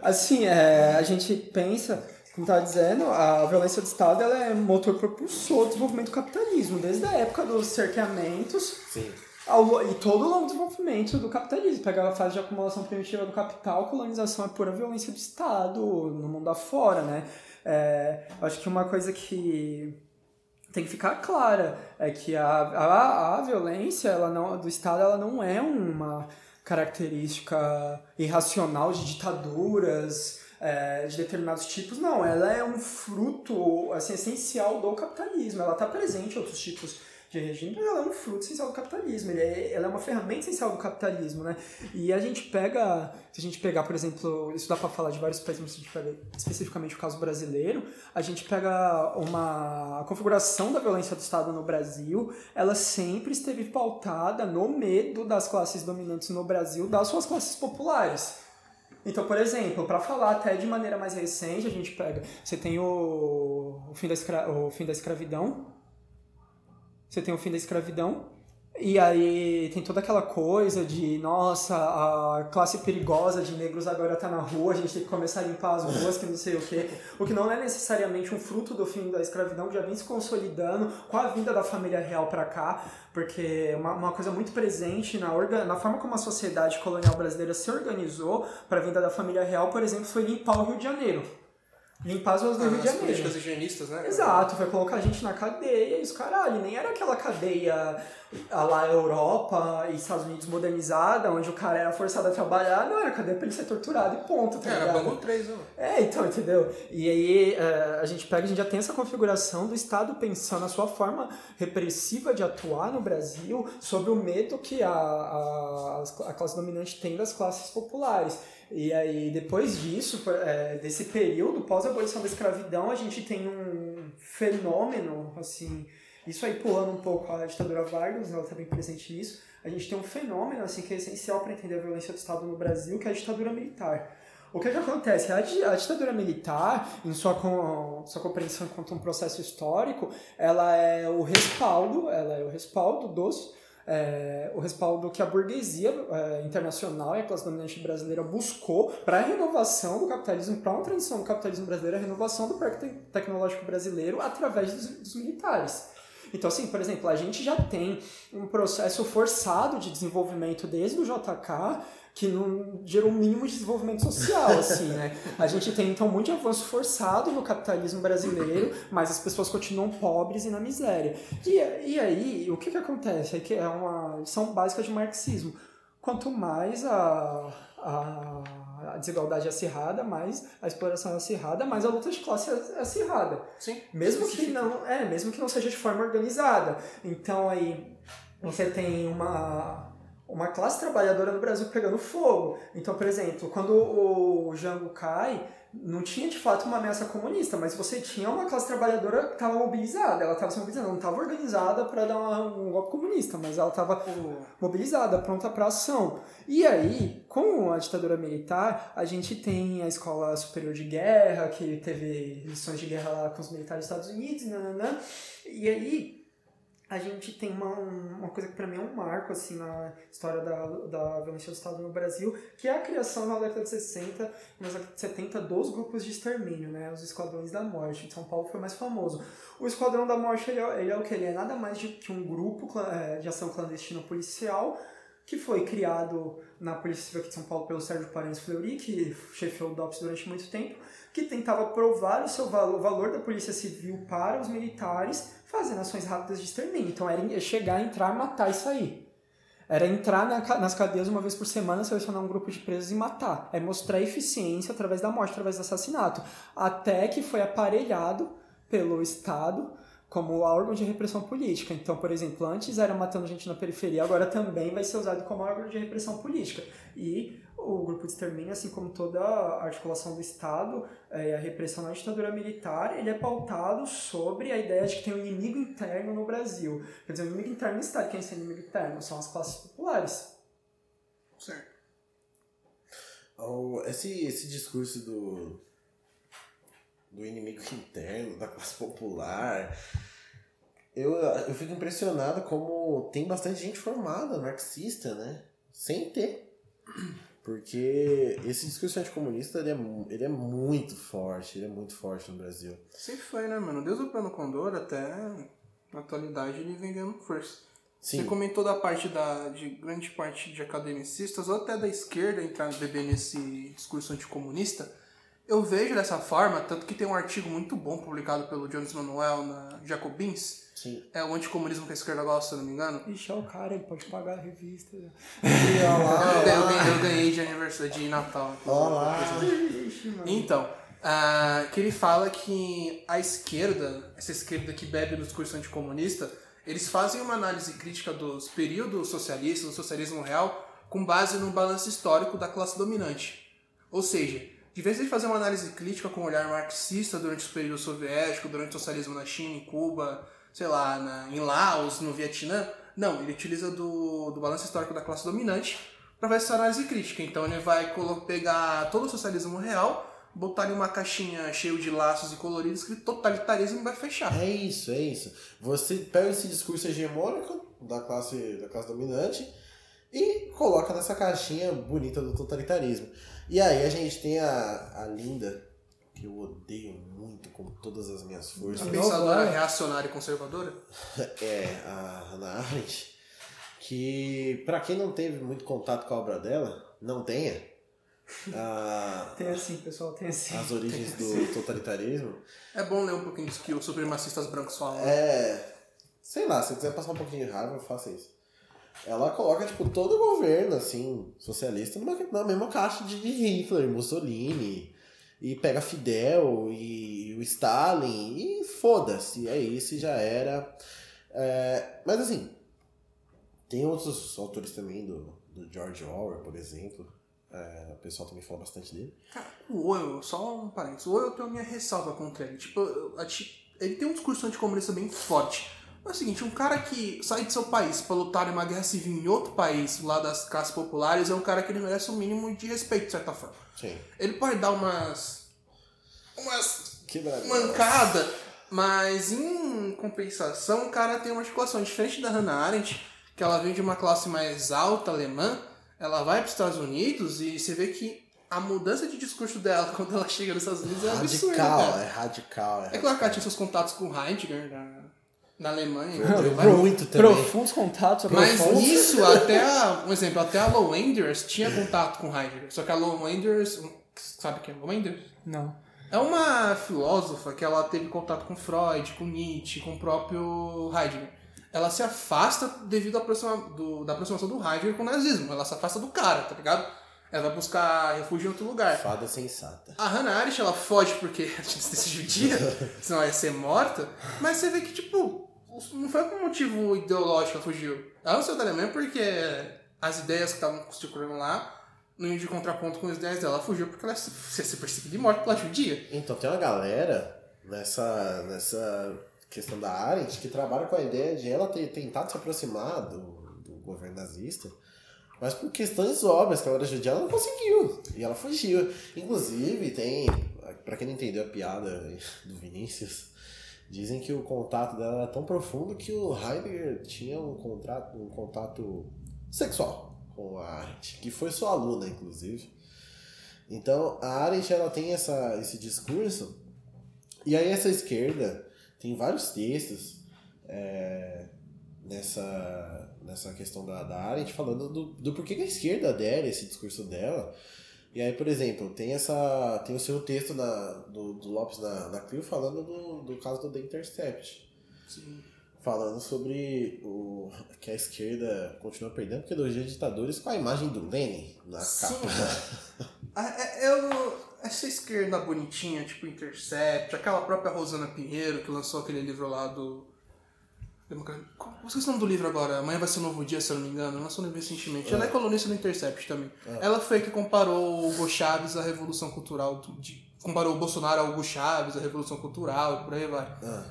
Assim, é, a gente pensa, como estava dizendo, a violência do Estado ela é motor propulsor do desenvolvimento do capitalismo, desde a época dos cerceamentos Sim. Ao, e todo o longo desenvolvimento do capitalismo. Pegar a fase de acumulação primitiva do capital, colonização é pura violência do Estado no mundo afora, né? É, acho que uma coisa que tem que ficar clara é que a, a, a violência ela não, do Estado ela não é uma característica irracional de ditaduras é, de determinados tipos, não. Ela é um fruto assim, essencial do capitalismo. Ela está presente em outros tipos de regime, ela é um fruto essencial do capitalismo. Ele é, ela é uma ferramenta essencial do capitalismo, né? E a gente pega, se a gente pegar, por exemplo, isso dá para falar de vários países, mas se a gente pega especificamente o caso brasileiro, a gente pega uma a configuração da violência do Estado no Brasil, ela sempre esteve pautada no medo das classes dominantes no Brasil, das suas classes populares. Então, por exemplo, para falar até de maneira mais recente, a gente pega, você tem o, o, fim, da escra, o fim da escravidão, você tem o fim da escravidão, e aí tem toda aquela coisa de, nossa, a classe perigosa de negros agora tá na rua, a gente tem que começar a limpar as ruas, que não sei o quê. O que não é necessariamente um fruto do fim da escravidão, que já vem se consolidando com a vinda da família real para cá, porque uma, uma coisa muito presente na, na forma como a sociedade colonial brasileira se organizou para a vinda da família real, por exemplo, foi limpar o Rio de Janeiro. Limpar as ruas do Rio de As Janeiro. políticas higienistas, né? Exato, vai colocar a gente na cadeia e os caralho, nem era aquela cadeia a lá Europa e Estados Unidos modernizada, onde o cara era forçado a trabalhar, não era cadeia pra ele ser torturado e ponto, tá É, era? Bangu 3, ó. É, então, entendeu? E aí é, a gente pega, a gente já tem essa configuração do Estado pensando a sua forma repressiva de atuar no Brasil sobre o medo que a, a, a classe dominante tem das classes populares. E aí, depois disso, é, desse período pós-abolição da escravidão, a gente tem um fenômeno, assim, isso aí pulando um pouco a ditadura Vargas, ela está bem presente nisso, a gente tem um fenômeno assim, que é essencial para entender a violência do Estado no Brasil, que é a ditadura militar O que, que acontece? A, a ditadura militar, em sua, com, sua compreensão quanto um processo histórico, ela é o respaldo, ela é o respaldo dos é, o respaldo que a burguesia é, internacional e a classe dominante brasileira buscou para a renovação do capitalismo, para uma transição do capitalismo brasileiro, a renovação do parque tecnológico brasileiro através dos, dos militares. Então, assim, por exemplo, a gente já tem um processo forçado de desenvolvimento desde o JK que não gerou o mínimo de desenvolvimento social, assim, né? A gente tem, então, muito avanço forçado no capitalismo brasileiro, mas as pessoas continuam pobres e na miséria. E, e aí, o que que acontece? É que é uma lição básica de marxismo. Quanto mais a, a, a desigualdade é acirrada, mais a exploração é acirrada, mais a luta de classe é acirrada. Sim. Mesmo que não, é, mesmo que não seja de forma organizada. Então aí você tem uma uma classe trabalhadora no Brasil pegando fogo. Então, por exemplo, quando o Jango cai, não tinha de fato uma ameaça comunista, mas você tinha uma classe trabalhadora que estava mobilizada, ela estava se mobilizando, não estava organizada para dar uma, um golpe comunista, mas ela estava mobilizada, pronta para ação. E aí, com a ditadura militar, a gente tem a Escola Superior de Guerra, que teve lições de guerra lá com os militares dos Estados Unidos, nananã, e aí a gente tem uma, uma coisa que para mim é um marco assim na história da, da violência do Estado no Brasil, que é a criação na década de 60, nas década de 70, dos grupos de extermínio, né, os esquadrões da morte. Em São Paulo foi mais famoso. O Esquadrão da Morte ele é, ele é o que? Ele é nada mais de, que um grupo é, de ação clandestina policial que foi criado na Polícia Civil aqui de São Paulo pelo Sérgio Paranhos Fleury, que chefiou o DOPS durante muito tempo, que tentava provar o seu valor, o valor da Polícia Civil para os militares fazendo ações rápidas de extermínio. Então era chegar, entrar, matar e sair. Era entrar na, nas cadeias uma vez por semana, selecionar um grupo de presos e matar. É mostrar eficiência através da morte, através do assassinato. Até que foi aparelhado pelo Estado como órgão de repressão política. Então, por exemplo, antes era matando gente na periferia, agora também vai ser usado como órgão de repressão política. E o grupo de extermínio, assim como toda a articulação do Estado é, e a repressão na ditadura militar, ele é pautado sobre a ideia de que tem um inimigo interno no Brasil. Quer dizer, o inimigo interno no Estado. Quem é esse inimigo interno? São as classes populares. Certo. Esse, esse discurso do, do inimigo interno, da classe popular, eu, eu fico impressionado como tem bastante gente formada, marxista, né? Sem ter. Porque esse discurso anticomunista ele é, ele é muito forte, ele é muito forte no Brasil. Sempre foi, né, mano? Desde o plano Condor até na atualidade ele vem ganhando força. Sim. Você comentou da parte da, de grande parte de academicistas ou até da esquerda entrar beber nesse discurso anticomunista. Eu vejo dessa forma, tanto que tem um artigo muito bom publicado pelo Jones Manuel na Jacobins, Sim. É o anticomunismo que a esquerda gosta, se eu não me engano. Ixi, é o cara, ele pode pagar a revista. eu, ganhei, eu ganhei de aniversário de Natal. Olá. Então, uh, que ele fala que a esquerda, essa esquerda que bebe no discurso anticomunista, eles fazem uma análise crítica dos períodos socialistas, do socialismo real, com base no balanço histórico da classe dominante. Ou seja, de vez em fazer uma análise crítica com um olhar marxista durante o período soviético, durante o socialismo na China, em Cuba, sei lá, na, em Laos, no Vietnã. Não, ele utiliza do, do balanço histórico da classe dominante para fazer essa análise crítica. Então ele vai pegar todo o socialismo real, botar em uma caixinha cheia de laços e coloridos, escrito totalitarismo vai fechar. É isso, é isso. Você pega esse discurso hegemônico da classe, da classe dominante e coloca nessa caixinha bonita do totalitarismo. E aí a gente tem a, a linda que eu odeio muito com todas as minhas forças. A pensadora reacionária e conservadora? É, a Hannah Arendt, que para quem não teve muito contato com a obra dela, não tenha. A, tem assim, pessoal, tem assim. As origens do assim. totalitarismo. É bom ler um pouquinho do que os supremacistas brancos falam. É. Sei lá, se quiser passar um pouquinho de raiva, faça isso. Ela coloca, tipo, todo o governo, assim, socialista, numa, na mesma caixa de Hitler, Mussolini, e pega Fidel e o Stalin e foda-se, é isso, já era. É, mas assim, tem outros autores também, do, do George Orwell, por exemplo. É, o pessoal também fala bastante dele. Cara, o Orwell, só um parênteses, o Orwell tem a minha ressalva contra ele. Tipo, ele tem um discurso anticomunista bem forte, É o seguinte, um cara que sai de seu país pra lutar em uma guerra civil em outro país, lá das classes populares, é um cara que ele merece um mínimo de respeito, de certa forma. Sim. Ele pode dar umas. umas. Mancada, mas em compensação, o cara tem uma articulação diferente da Hannah Arendt, que ela vem de uma classe mais alta alemã, ela vai para os Estados Unidos e você vê que a mudança de discurso dela quando ela chega nos Estados Unidos é absurda. Radical, cara. é radical. É, É claro que ela tinha seus contatos com Heidegger na, na Alemanha. Vai- muito também. Profundos contatos, mas profundos. nisso, até a, um exemplo, até a Low Enders tinha contato com Heidegger. Só que a Low Enders, sabe quem é Low Enders? Não. É uma filósofa que ela teve contato com Freud, com Nietzsche, com o próprio Heidegger. Ela se afasta devido à aproxima, do, da aproximação do Heidegger com o nazismo. Ela se afasta do cara, tá ligado? Ela vai buscar refúgio em outro lugar. Fada sensata. A Hannah Arendt, ela foge porque a gente se judia, senão ela ia ser morta. Mas você vê que, tipo, não foi por motivo ideológico que fugiu. Ela não saiu da Alemanha porque as ideias que estavam circulando lá não iam de contraponto com as ideias dela. Ela fugiu porque ela ia ser perseguida e morta pela judia. Então tem uma galera nessa, nessa questão da Arendt que trabalha com a ideia de ela ter tentado se aproximar do, do governo nazista, mas por questões óbvias que ela era judia, ela não conseguiu. E ela fugiu. Inclusive, tem, pra quem não entendeu a piada do Vinícius, dizem que o contato dela era tão profundo que o Heidegger tinha um, contrato, um contato sexual com a Arendt, que foi sua aluna, inclusive. Então, a Arendt ela tem essa, esse discurso, e aí essa esquerda tem vários textos é, nessa, nessa questão da, da Arendt falando do, do porquê que a esquerda adere esse discurso dela. E aí, por exemplo, tem essa tem o seu texto na, do, do Lopes na, na Clio falando do, do caso do The Intercept. Falando sobre o, que a esquerda continua perdendo porque elogia ditadores com a imagem do Lenin na Sim, capa. é- o- essa esquerda bonitinha, tipo Intercept, aquela própria Rosana Pinheiro que lançou aquele livro lá do. Democracia- Qual- sei o nome do livro agora, Amanhã vai ser um novo dia, se eu não me engano. Ela lançou um livro recentemente. Ela é colunista do Intercept também. Ela foi a que comparou o Hugo Chaves à Revolução Cultural. do- de- comparou o Bolsonaro ao Hugo Chaves, à Revolução Cultural e por aí vai. Ah.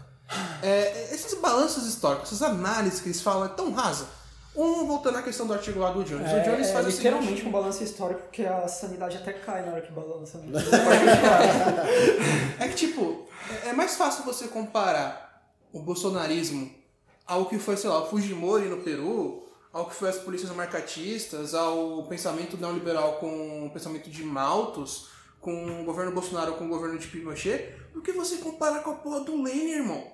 É, esses balanços históricos, essas análises que eles falam é tão rasa. Um, voltando à questão do artigo lá do Jones. o Jones É, faz é literalmente seguinte... um balanço histórico, porque a sanidade até cai na hora que balança. né? É que, tipo, é- é mais fácil você comparar o bolsonarismo ao que foi, sei lá, o Fujimori no Peru, ao que foi as polícias marcatistas, ao pensamento neoliberal com o pensamento de Malthus, com o governo Bolsonaro com o governo de Pinochet, do que você comparar com a porra do Lenin, irmão.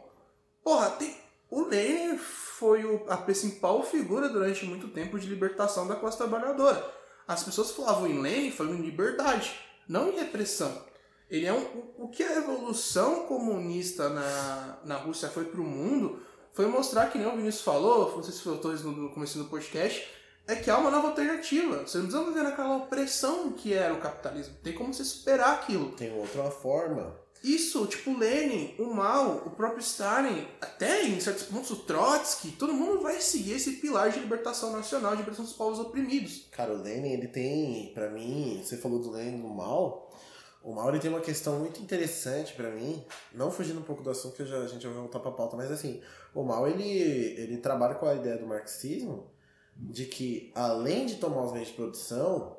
Porra, tem... o Lenin foi o- a principal figura durante muito tempo de libertação da classe trabalhadora. As pessoas falavam em Lenin falando em liberdade, não em repressão. Ele é um, o, o que a revolução comunista na, na Rússia foi pro mundo foi mostrar que nem o Vinícius falou, não sei se faltou isso no, começo do podcast, é que há uma nova alternativa. Você não precisa viver naquela opressão que era o capitalismo. Tem como você superar aquilo. Tem outra forma. Isso, tipo Lenin, o Mao, o próprio Stalin, até em certos pontos o Trotsky, todo mundo vai seguir esse pilar de libertação nacional, de libertação dos povos oprimidos. Cara, o Lenin, ele tem, pra mim, você falou do Lenin do mal. O ele tem uma questão muito interessante pra mim, não fugindo um pouco do assunto que eu já- a gente vai voltar pra pauta, mas assim, o mal ele, ele trabalha com a ideia do marxismo de que além de tomar os meios de produção,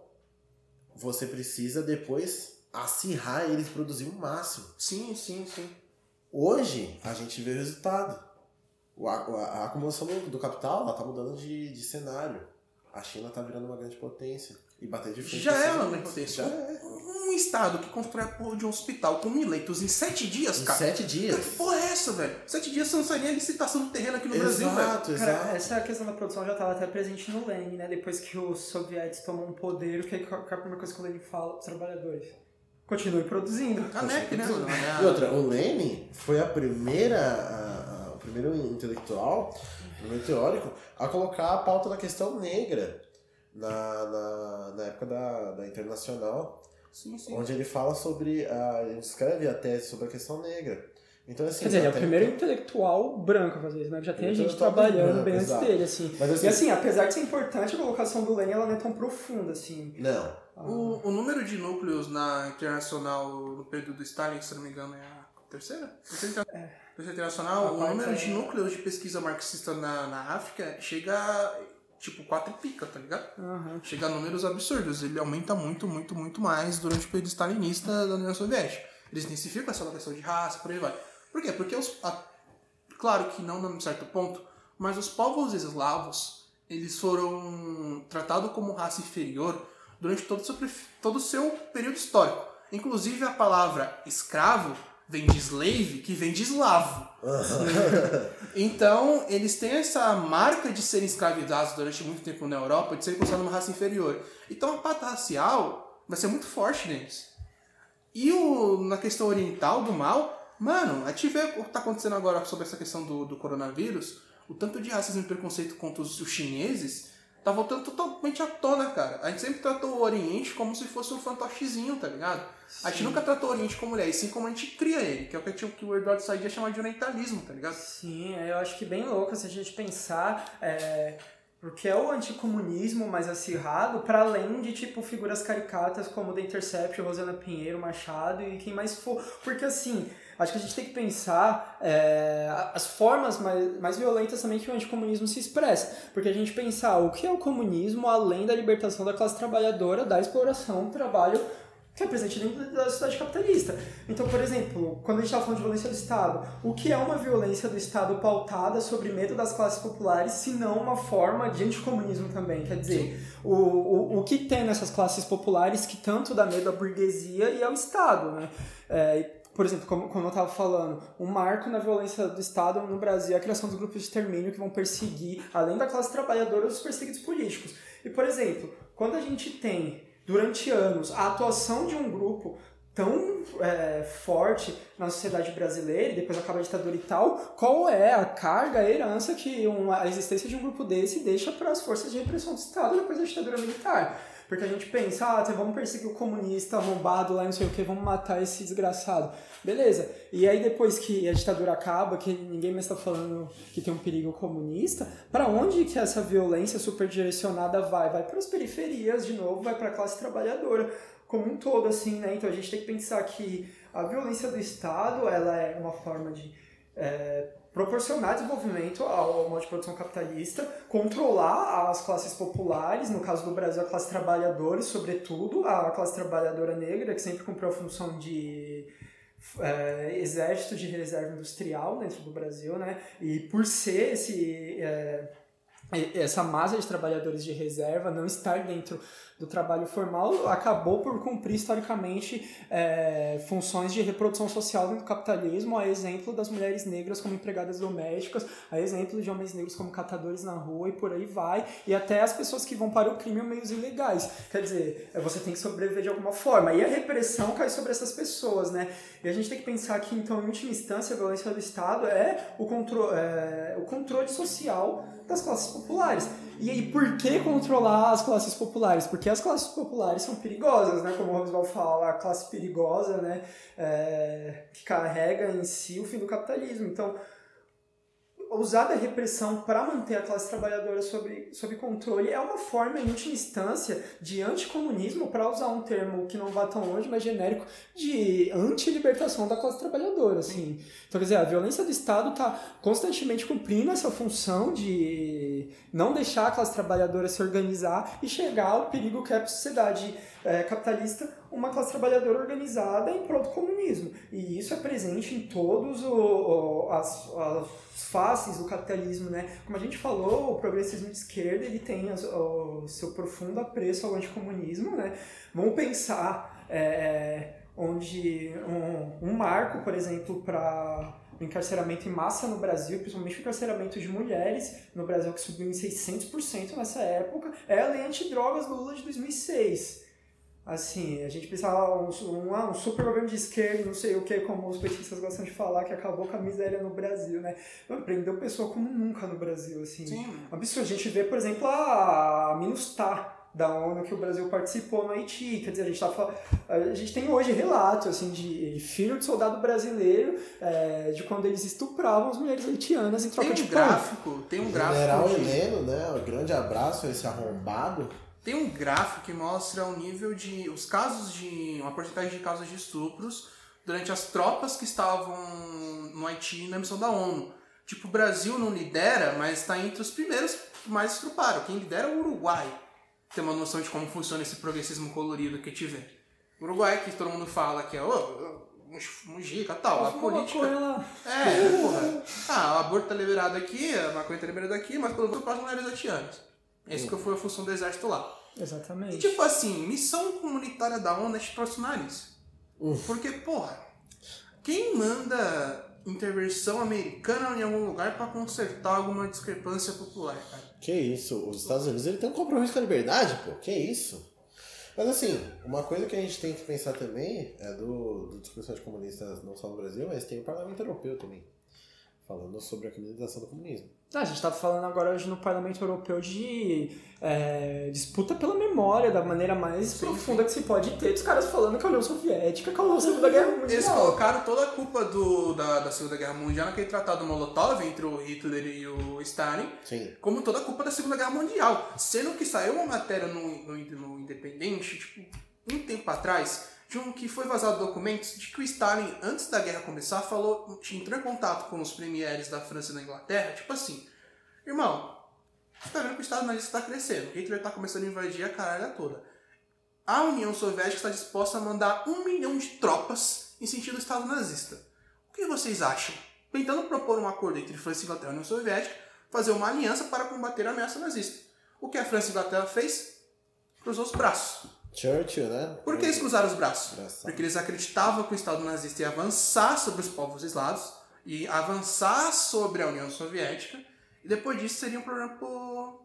você precisa depois acirrar eles e produzir o máximo. Sim, sim, sim. Hoje, a gente vê o resultado. A, a, a acumulação do, do capital ela tá mudando de, de cenário. A China tá virando uma grande potência. E bater de frente Já os é uma Estados grande Unidos. potência. Já é. Um estado que constrói a porra de um hospital com mil leitos em sete dias, Em cara. sete dias. Que porra é essa, velho? Sete dias você não sairia a licitação do terreno aqui no Brasil, velho. Exato, Cara, exato. essa questão da produção já estava até presente no Lenin, né? Depois que os soviéticos tomam o poder, o que é é a primeira coisa que o Lenin fala para os trabalhadores? Continue produzindo. A NEP, né? E outra, o Lenin foi a primeira, a- a- o primeiro intelectual, o primeiro teórico, a colocar a pauta da questão negra na, na, na época da, da Internacional, Sim, sim. onde ele fala sobre, a, ele escreve a tese sobre a questão negra. Então, assim, Quer dizer, ele é o primeiro intelectual branco a fazer isso, né? Já tem a gente trabalhando branco, bem antes exato. dele, assim. Mas, assim, E assim, apesar de ser importante, a colocação do Lenin ela não é tão profunda, assim. Não, O, o número de núcleos na Internacional no período do Stalin, se não me engano, é a terceira? Terceira, é. terceira internacional, o número de é- núcleos de pesquisa marxista na, na África chega tipo quatro pica, tá ligado? Uhum. Chega a números absurdos. Ele aumenta muito, muito, muito mais durante o período stalinista da União Soviética. Eles intensificam essa questão de raça, por aí vai. Por quê? Porque os, a, claro que não num certo ponto, mas os povos eslavos, eles foram tratados como raça inferior durante todo o seu, todo o seu período histórico. Inclusive a palavra escravo vem de slave, que vem de eslavo. então, eles têm essa marca de serem escravizados durante muito tempo na Europa, de serem considerados uma raça inferior. Então, a pata racial vai ser muito forte neles. E o, na questão oriental do mal, mano, a gente vê o que está acontecendo agora sobre essa questão do, do coronavírus, o tanto de racismo e preconceito contra os, os chineses tá voltando totalmente à tona, cara. A gente sempre tratou o Oriente como se fosse um fantochezinho, tá ligado? Sim. A gente nunca tratou o Oriente como mulher, e sim como a gente cria ele, que é o que, que o Eduardo Said ia chamar de orientalismo, tá ligado? Sim, eu acho que bem louco se a gente pensar. É, porque é o anticomunismo mais acirrado, para além de tipo figuras caricatas como The Intercept, Rosana Pinheiro, Machado e quem mais for. Porque assim, acho que a gente tem que pensar é, as formas mais, mais violentas também que o anticomunismo se expressa. Porque a gente pensar o que é o comunismo além da libertação da classe trabalhadora, da exploração do trabalho que é presente dentro da sociedade capitalista. Então, por exemplo, quando a gente está falando de violência do Estado, o que é uma violência do Estado pautada sobre medo das classes populares, se não uma forma de anticomunismo também? Quer dizer, o, o, o que tem nessas classes populares que tanto dá medo à burguesia e ao Estado, né? É, por exemplo, como, como eu estava falando, um marco na violência do Estado no Brasil é a criação dos grupos de extermínio que vão perseguir, além da classe trabalhadora, os perseguidos políticos. E, por exemplo, quando a gente tem durante anos a atuação de um grupo tão é, forte na sociedade brasileira, e depois acaba a ditadura e tal, qual é a carga, a herança que uma, a existência de um grupo desse deixa para as forças de repressão do Estado depois da ditadura militar? Porque a gente pensa, ah, vamos perseguir o comunista arrombado lá, não sei o que, vamos matar esse desgraçado. Beleza. E aí depois que a ditadura acaba, que ninguém mais está falando que tem um perigo comunista, para onde que essa violência super direcionada vai? Vai para as periferias de novo, vai para a classe trabalhadora como um todo, assim, né? Então a gente tem que pensar que a violência do Estado, ela é uma forma de é, proporcionar desenvolvimento ao modo de produção capitalista, controlar as classes populares, no caso do Brasil, a classe trabalhadora e, sobretudo, a classe trabalhadora negra, que sempre cumpriu a função de é, exército de reserva industrial dentro do Brasil, né? E por ser esse, é, essa massa de trabalhadores de reserva não estar dentro do trabalho formal acabou por cumprir historicamente é, funções de reprodução social dentro do capitalismo, a exemplo das mulheres negras como empregadas domésticas, a exemplo de homens negros como catadores na rua e por aí vai, e até as pessoas que vão para o crime meios ilegais. Quer dizer, é, você tem que sobreviver de alguma forma. E a repressão cai sobre essas pessoas, né? E a gente tem que pensar que, então, em última instância, a violência do Estado é o, contro é, o controle social das classes populares. E aí, por que controlar as classes populares? Porque as classes populares são perigosas, né? Como o Roosevelt fala, a classe perigosa, né? É, que carrega em si o fim do capitalismo. Então, usar da repressão para manter a classe trabalhadora sob, sob controle é uma forma, em última instância, de anticomunismo, para usar um termo que não vá tão longe, mas genérico, de anti-libertação da classe trabalhadora. Assim. Então, quer dizer, a violência do Estado está constantemente cumprindo essa função de não deixar a classe trabalhadora se organizar e chegar ao perigo que é a sociedade é, capitalista uma classe trabalhadora organizada em prol do comunismo. E isso é presente em o, as, as faces do capitalismo, né? Como a gente falou, o progressismo de esquerda ele tem o, o seu profundo apreço ao anticomunismo, né? Vamos pensar é, é onde um, um marco, por exemplo, para o encarceramento em massa no Brasil, principalmente o encarceramento de mulheres no Brasil, que subiu em 600% nessa época, é a lei antidrogas do Lula de 2006 assim, a gente pensava um, um, um super governo de esquerda, não sei o que, como os petistas gostam de falar, que acabou com a miséria no Brasil, né? Prendeu pessoa como nunca no Brasil, assim. Sim. Absurdo. A gente vê, por exemplo, a Minustah, da ONU que o Brasil participou no Haiti. Quer dizer, a gente, tá, a gente tem hoje relatos assim, de filho de soldado brasileiro é, de quando eles estupravam as mulheres haitianas em troca tem um de gráfico, Tem um gráfico. General Heleno, né? Um grande abraço a esse arrombado tem um gráfico que mostra o nível de. os casos de. uma porcentagem de casos de estupros durante as tropas que estavam no Haiti na missão da ONU. Tipo, o Brasil não lidera, mas está entre os primeiros que mais estruparam. Quem lidera é o Uruguai. Tem uma noção de como funciona esse progressismo colorido que tiver. O Uruguai, que todo mundo fala que é oh, Mujica e tal. A política. É, porra. Ah, o aborto tá liberado aqui, a maconha tá liberada aqui, mas pelo menos para as mulheres haitianas. Essa que foi a função do exército lá. Exatamente. E tipo assim, missão comunitária da ONU é extraordinária isso. Porque, porra, quem manda intervenção americana em algum lugar para consertar alguma discrepância popular, cara? Que isso, os Estados Unidos ele tem um compromisso com a liberdade, pô. Que isso? Mas assim, uma coisa que a gente tem que pensar também é do, do discussão de comunistas não só no Brasil, mas tem o parlamento europeu também. Falando sobre a criminalização do comunismo. Ah, a gente estava falando agora hoje no Parlamento Europeu de é, disputa pela memória, da maneira mais sim, profunda que se pode ter, dos caras falando que a União Soviética causou a Segunda Guerra Mundial. Eles colocaram toda a culpa do, da, da Segunda Guerra Mundial naquele tratado Molotov entre o Hitler e o Stalin, sim. como toda a culpa da Segunda Guerra Mundial. Sendo que saiu uma matéria no, no, no Independente, tipo, um tempo atrás, de um que foi vazado documentos de que o Stalin, antes da guerra começar, falou, entrou em contato com os premieres da França e da Inglaterra, tipo assim, irmão, você tá vendo que o Estado nazista está crescendo, Hitler está começando a invadir a caralho toda. A União Soviética está disposta a mandar um milhão de tropas em sentido do Estado nazista. O que vocês acham? Tentando propor um acordo entre França, Inglaterra e União Soviética, fazer uma aliança para combater a ameaça nazista. O que a França e a Inglaterra fez? Cruzou os braços. Churchill, né? Por que eles cruzaram os braços? Porque eles acreditavam que o Estado nazista ia avançar sobre os povos eslavos e avançar sobre a União Soviética e depois disso seria um problema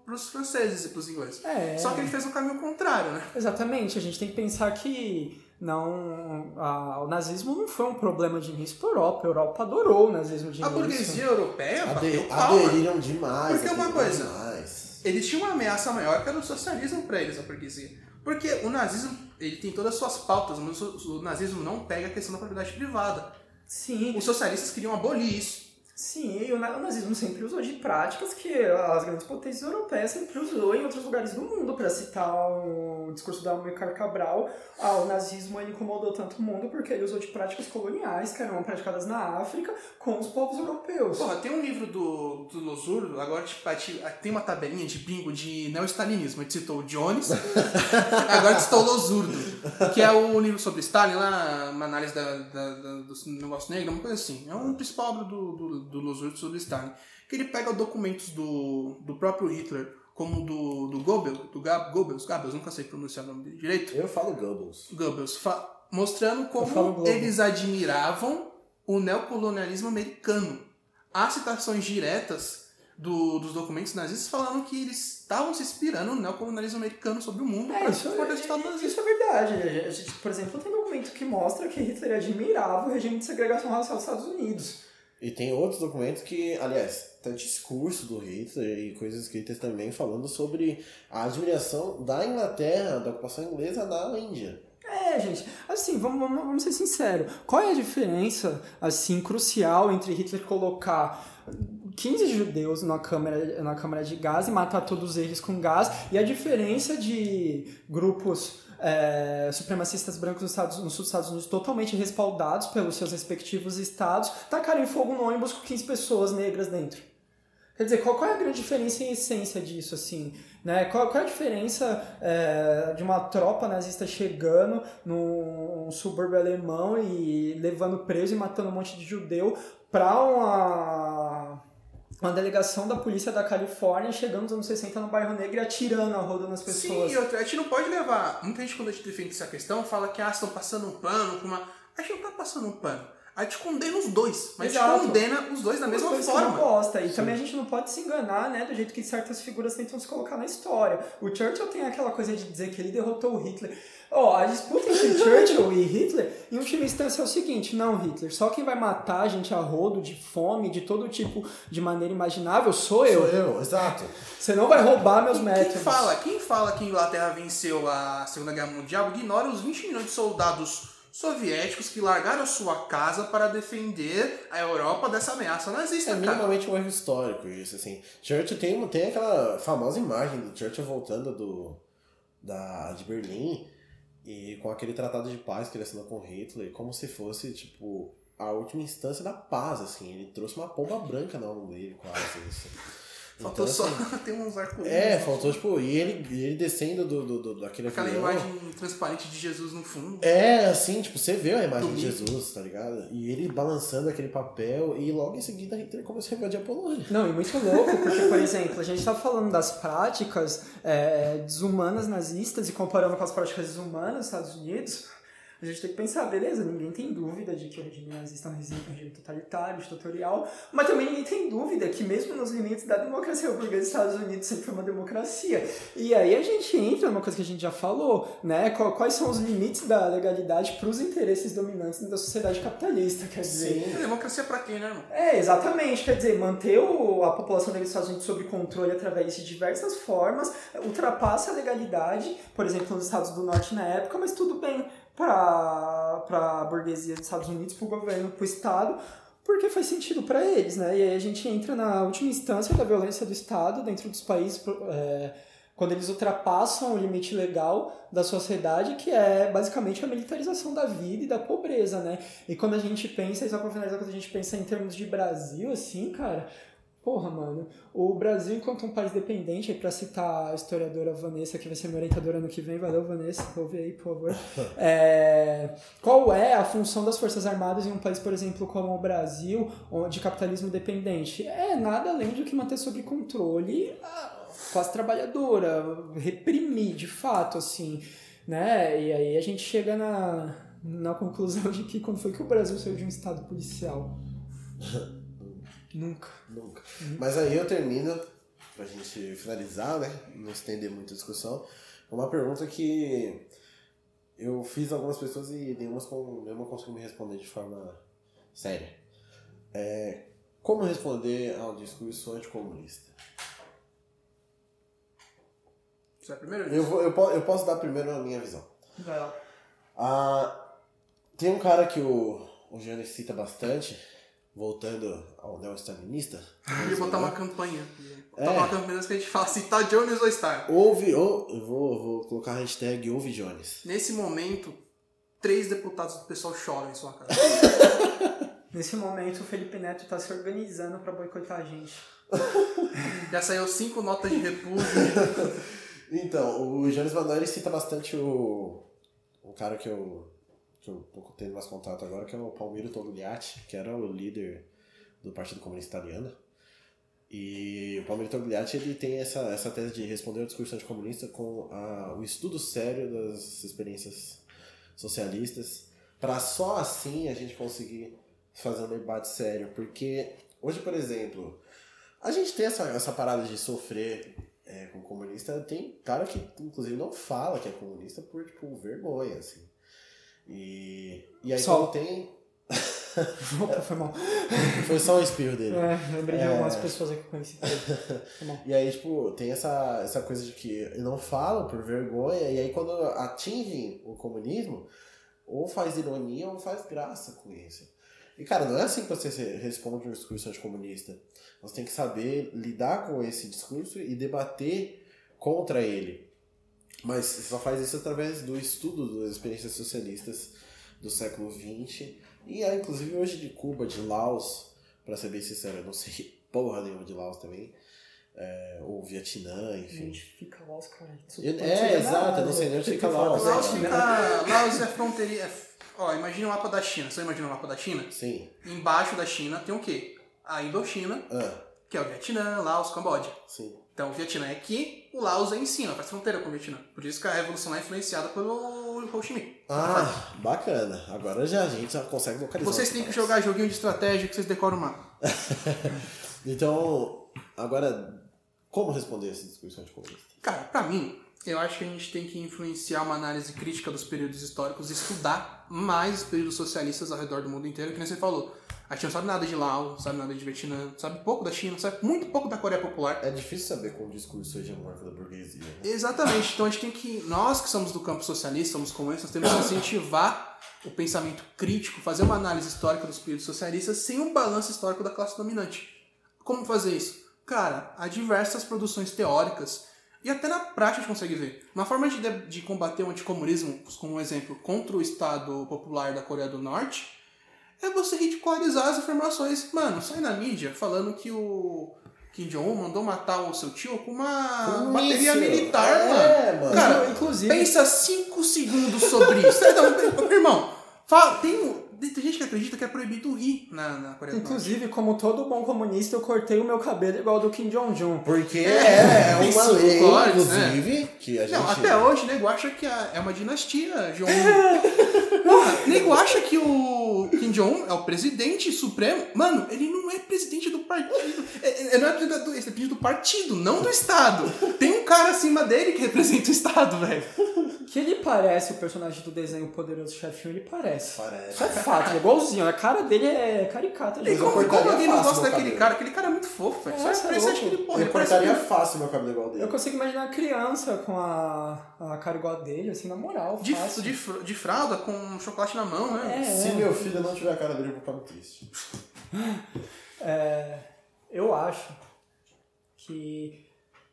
para os franceses e para os ingleses. É. Só que ele fez o caminho contrário, né? Exatamente. A gente tem que pensar que não a, o nazismo não foi um problema de início para a Europa. A Europa adorou o nazismo de início. A burguesia europeia Ade aderiram demais. Porque uma coisa, demais. eles tinham uma ameaça maior que era o socialismo para eles, a burguesia. Porque o nazismo, ele tem todas as suas pautas, mas o nazismo não pega a questão da propriedade privada. Sim. Os socialistas queriam abolir isso. Sim, o nazismo sempre usou de práticas que as grandes potências europeias sempre usou em outros lugares do mundo. Para citar o discurso da Amilcar Cabral, ah, o nazismo incomodou tanto o mundo porque ele usou de práticas coloniais que eram praticadas na África com os povos europeus. Porra, tem um livro do, do Losurdo, agora tipo, tem uma tabelinha de bingo de neo-stalinismo. A gente citou o Jones, agora citou o Losurdo, que é o livro sobre Stalin, lá, uma análise da, da, da do negócio negro, uma coisa assim. É um principal obra do, do do Losurdo sobre Stalin, que ele pega documentos do, do próprio Hitler, como do, do Goebbels, do Gab, Goebbels, Goebbels, nunca sei pronunciar o nome dele direito. Eu falo Goebbels. Goebbels, mostrando como eles admiravam o neocolonialismo americano. Há citações diretas do, dos documentos nazistas falando que eles estavam se inspirando no neocolonialismo americano sobre o mundo é, para isso, é, Estado Isso é verdade. A gente, por exemplo, tem documento que mostra que Hitler admirava o regime de segregação racial dos Estados Unidos. E tem outros documentos que, aliás, tem discurso do Hitler e coisas escritas também falando sobre a admiração da Inglaterra, da ocupação inglesa na Índia. É, gente, assim, vamos, vamos, vamos ser sinceros. Qual é a diferença, assim, crucial entre Hitler colocar 15 judeus na câmara, na câmara de gás e matar todos eles com gás e a diferença de grupos é, supremacistas brancos nos, Estados, no sul dos Estados Unidos totalmente respaldados pelos seus respectivos estados, tacarem fogo no ônibus com 15 pessoas negras dentro. Quer dizer, qual, qual é a grande diferença em essência disso, assim? Né? Qual, qual é a diferença é, de uma tropa nazista chegando num subúrbio alemão e levando preso e matando um monte de judeu para uma uma delegação da polícia da Califórnia chegando nos anos 60 no bairro negro e atirando a roda nas pessoas. Sim, outra, a gente não pode levar. Muita gente, quando a gente defende essa questão, fala que ah, estão passando um pano com uma. A gente não tá passando um pano. A gente condena os dois, mas Exato. a gente condena os dois da mesma dois forma. Bosta. E Sim. também a gente não pode se enganar, né, do jeito que certas figuras tentam se colocar na história. O Churchill tem aquela coisa de dizer que ele derrotou o Hitler. Ó, oh, a disputa entre Churchill e Hitler, em última instância, é o seguinte: não, Hitler, só quem vai matar a gente a rodo, de fome, de todo tipo de maneira imaginável, sou eu. Sou eu, exato. Você não vai roubar meus quem, métodos. Quem fala, quem fala que a Inglaterra venceu a Segunda Guerra Mundial ignora os 20 milhões de soldados soviéticos que largaram sua casa para defender a Europa dessa ameaça nazista. É minimamente um erro histórico isso, assim. Churchill tem, tem aquela famosa imagem do Churchill voltando do, da, de Berlim E com aquele tratado de paz que ele assinou com Hitler, como se fosse, tipo, a última instância da paz, assim. Ele trouxe uma pomba branca na mão dele, quase, assim. Faltou Então, só assim, ter uns arco-íris. É, né? faltou, tipo, e ele, ele descendo do, do, do, daquele Aquela avião. imagem transparente de Jesus no fundo. É, assim, tipo, você vê a imagem Do de. Jesus, tá ligado? E ele balançando aquele papel, e logo em seguida Hitler começou a invadir a Polônia. Não, e muito louco, porque, por exemplo, a gente está falando das práticas é, desumanas nazistas e comparando com as práticas desumanas dos Estados Unidos, a gente tem que pensar, beleza, ninguém tem dúvida de que o regime nazista é um regime totalitário, ditatorial, mas também ninguém tem dúvida que mesmo nos limites da democracia burguesa, os Estados Unidos sempre foi uma democracia. E aí a gente entra numa coisa que a gente já falou, né? Qu- Quais são os limites da legalidade para os interesses dominantes da sociedade capitalista, quer dizer... É democracia pra quem, né, irmão? É, exatamente. Quer dizer, manter o- a população dos Estados Unidos sob controle através de diversas formas ultrapassa a legalidade, por exemplo, nos Estados do Norte na época, mas tudo bem para a burguesia dos Estados Unidos, para o governo, para o Estado, porque faz sentido para eles, né? E aí a gente entra na última instância da violência do Estado dentro dos países. é, quando eles ultrapassam o limite legal da sociedade, que é basicamente a militarização da vida e da pobreza, né? E quando a gente pensa, e só pra finalizar, quando a gente pensa em termos de Brasil, assim, cara, porra, mano, o Brasil, enquanto um país dependente, aí pra citar a historiadora Vanessa, que vai ser minha orientadora ano que vem, valeu, Vanessa, ouve aí, por favor. É, qual é a função das Forças Armadas em um país, por exemplo, como o Brasil, onde capitalismo dependente? É nada além do que manter sob controle a classe trabalhadora, reprimir, de fato, assim, né? E aí a gente chega na, na conclusão de que quando foi que o Brasil saiu de um estado policial? Nunca. Nunca. Mas aí eu termino, pra gente finalizar, né? Não estender muito a discussão, uma pergunta que eu fiz algumas pessoas e nenhuma, nenhuma conseguiu me responder de forma séria. É, como responder ao discurso anticomunista? Você é primeiro? Eu, vou, eu, eu posso dar primeiro a minha visão. Vai lá. Ah, tem um cara que o, o Gianni cita bastante, voltando ao neo-stalinista. Eu ia botar uma campanha. É. Botar uma campanha que a gente fala se tá Jones ou Star. Ouve, ou, eu vou, vou colocar a hashtag Ouve Jones. Nesse momento, três deputados do pessoal choram em sua casa. Nesse momento, o Felipe Neto tá se organizando pra boicotar a gente. Já saiu cinco notas de repúdio. Então, o Jones Manuel ele cita bastante o, o cara que eu, que eu tô tendo mais contato agora, que é o Palmiro Togliatti, que era o líder do Partido Comunista Italiano. E o Palmiro Togliatti ele tem essa, essa tese de responder ao discurso anticomunista com a, o estudo sério das experiências socialistas, para só assim a gente conseguir fazer um debate sério. Porque hoje, por exemplo, a gente tem essa, essa parada de sofrer é, com comunista, tem cara que inclusive não fala que é comunista por, tipo, vergonha, assim. E, e aí Só. tem. Opa, foi mal. Foi só um espirro dele. É, lembrei de É. algumas pessoas aqui que eu conheci. E aí, tipo, tem essa, essa coisa de que não falam por vergonha, e aí quando atingem o comunismo, ou faz ironia ou faz graça com isso. E, cara, não é assim que você responde um discurso anticomunista. Você tem que saber lidar com esse discurso e debater contra ele. Mas você só faz isso através do estudo das experiências socialistas do século XX. E, ah, inclusive, hoje de Cuba, de Laos, pra ser bem sincero, eu não sei porra nenhuma de Laos também. É, ou Vietnã, enfim. Gente, fica lá os caras. Eu- é, exato, eu não sei nem onde fica Laos. Laos Sei fica. Laos é fronteira. é- Ó, imagina o mapa da China. Você imagina o mapa da China? Sim. Embaixo da China tem o quê? A Indochina, Ah, que é o Vietnã, Laos, Camboja. sim. Então o Vietnã é aqui, o Laos é em cima, faz fronteira com o Vietnã. Por isso que a revolução lá é influenciada pelo Ho Chi Minh. Ah, bacana. Agora já a gente já consegue localizar. Vocês têm que jogar joguinho de estratégia que vocês decoram o mapa. Então, agora, como responder esse discurso anticomunista? Cara, pra mim, eu acho que a gente tem que influenciar uma análise crítica dos períodos históricos e estudar mais os períodos socialistas ao redor do mundo inteiro, que nem você falou. A gente não sabe nada de Laos, não sabe nada de Vietnã, sabe pouco da China, sabe muito pouco da Coreia Popular. É difícil saber com o discurso hegemônico da burguesia. Né? Exatamente. Então a gente tem que. Nós que somos do campo socialista, somos comunistas, temos que incentivar o pensamento crítico, fazer uma análise histórica dos períodos socialistas sem um balanço histórico da classe dominante. Como fazer isso? Cara, há diversas produções teóricas E até na prática a gente consegue ver. Uma forma de, de combater o anticomunismo, como um exemplo, contra o Estado Popular da Coreia do Norte, é você ridicularizar as informações. Mano, sai na mídia falando que o Kim Jong-un mandou matar o seu tio com uma Com bateria míssil. militar, É, mano. Cara, Inclusive- pensa cinco segundos sobre isso. Então, irmão, fala, tem, tem gente que acredita que é proibido rir na, na Coreia. Inclusive, como todo bom comunista, eu cortei o meu cabelo igual ao do Kim Jong-un. Porque É, é, tem uma lei, cores, inclusive, que a gente. Não, até hoje, nego acha que a- é uma dinastia, Jong. Porra, nego acha que o Jong é o presidente supremo. Mano, ele não é presidente do partido. É, é- não é presidente do, ele é presidente do partido, não do Estado. Tem um cara acima dele que representa o Estado, velho. Que ele parece o personagem do desenho Poderoso Chefinho, ele parece. Parece. Isso é fato, ele é igualzinho. A cara dele é caricata. E eu como, como alguém não gosta daquele cabelo. cara? Aquele cara é muito fofo, velho. Só É, tá parece louco. que ele, porra, ele cortaria um- fácil meu cabelo igual dele. Eu consigo imaginar a criança com a, a cara igual a dele, assim, na moral. de, fácil. de, de fralda com chocolate na mão, né? É. Se meu filho não tiver a cara dele, ficar muito triste. É, eu acho que.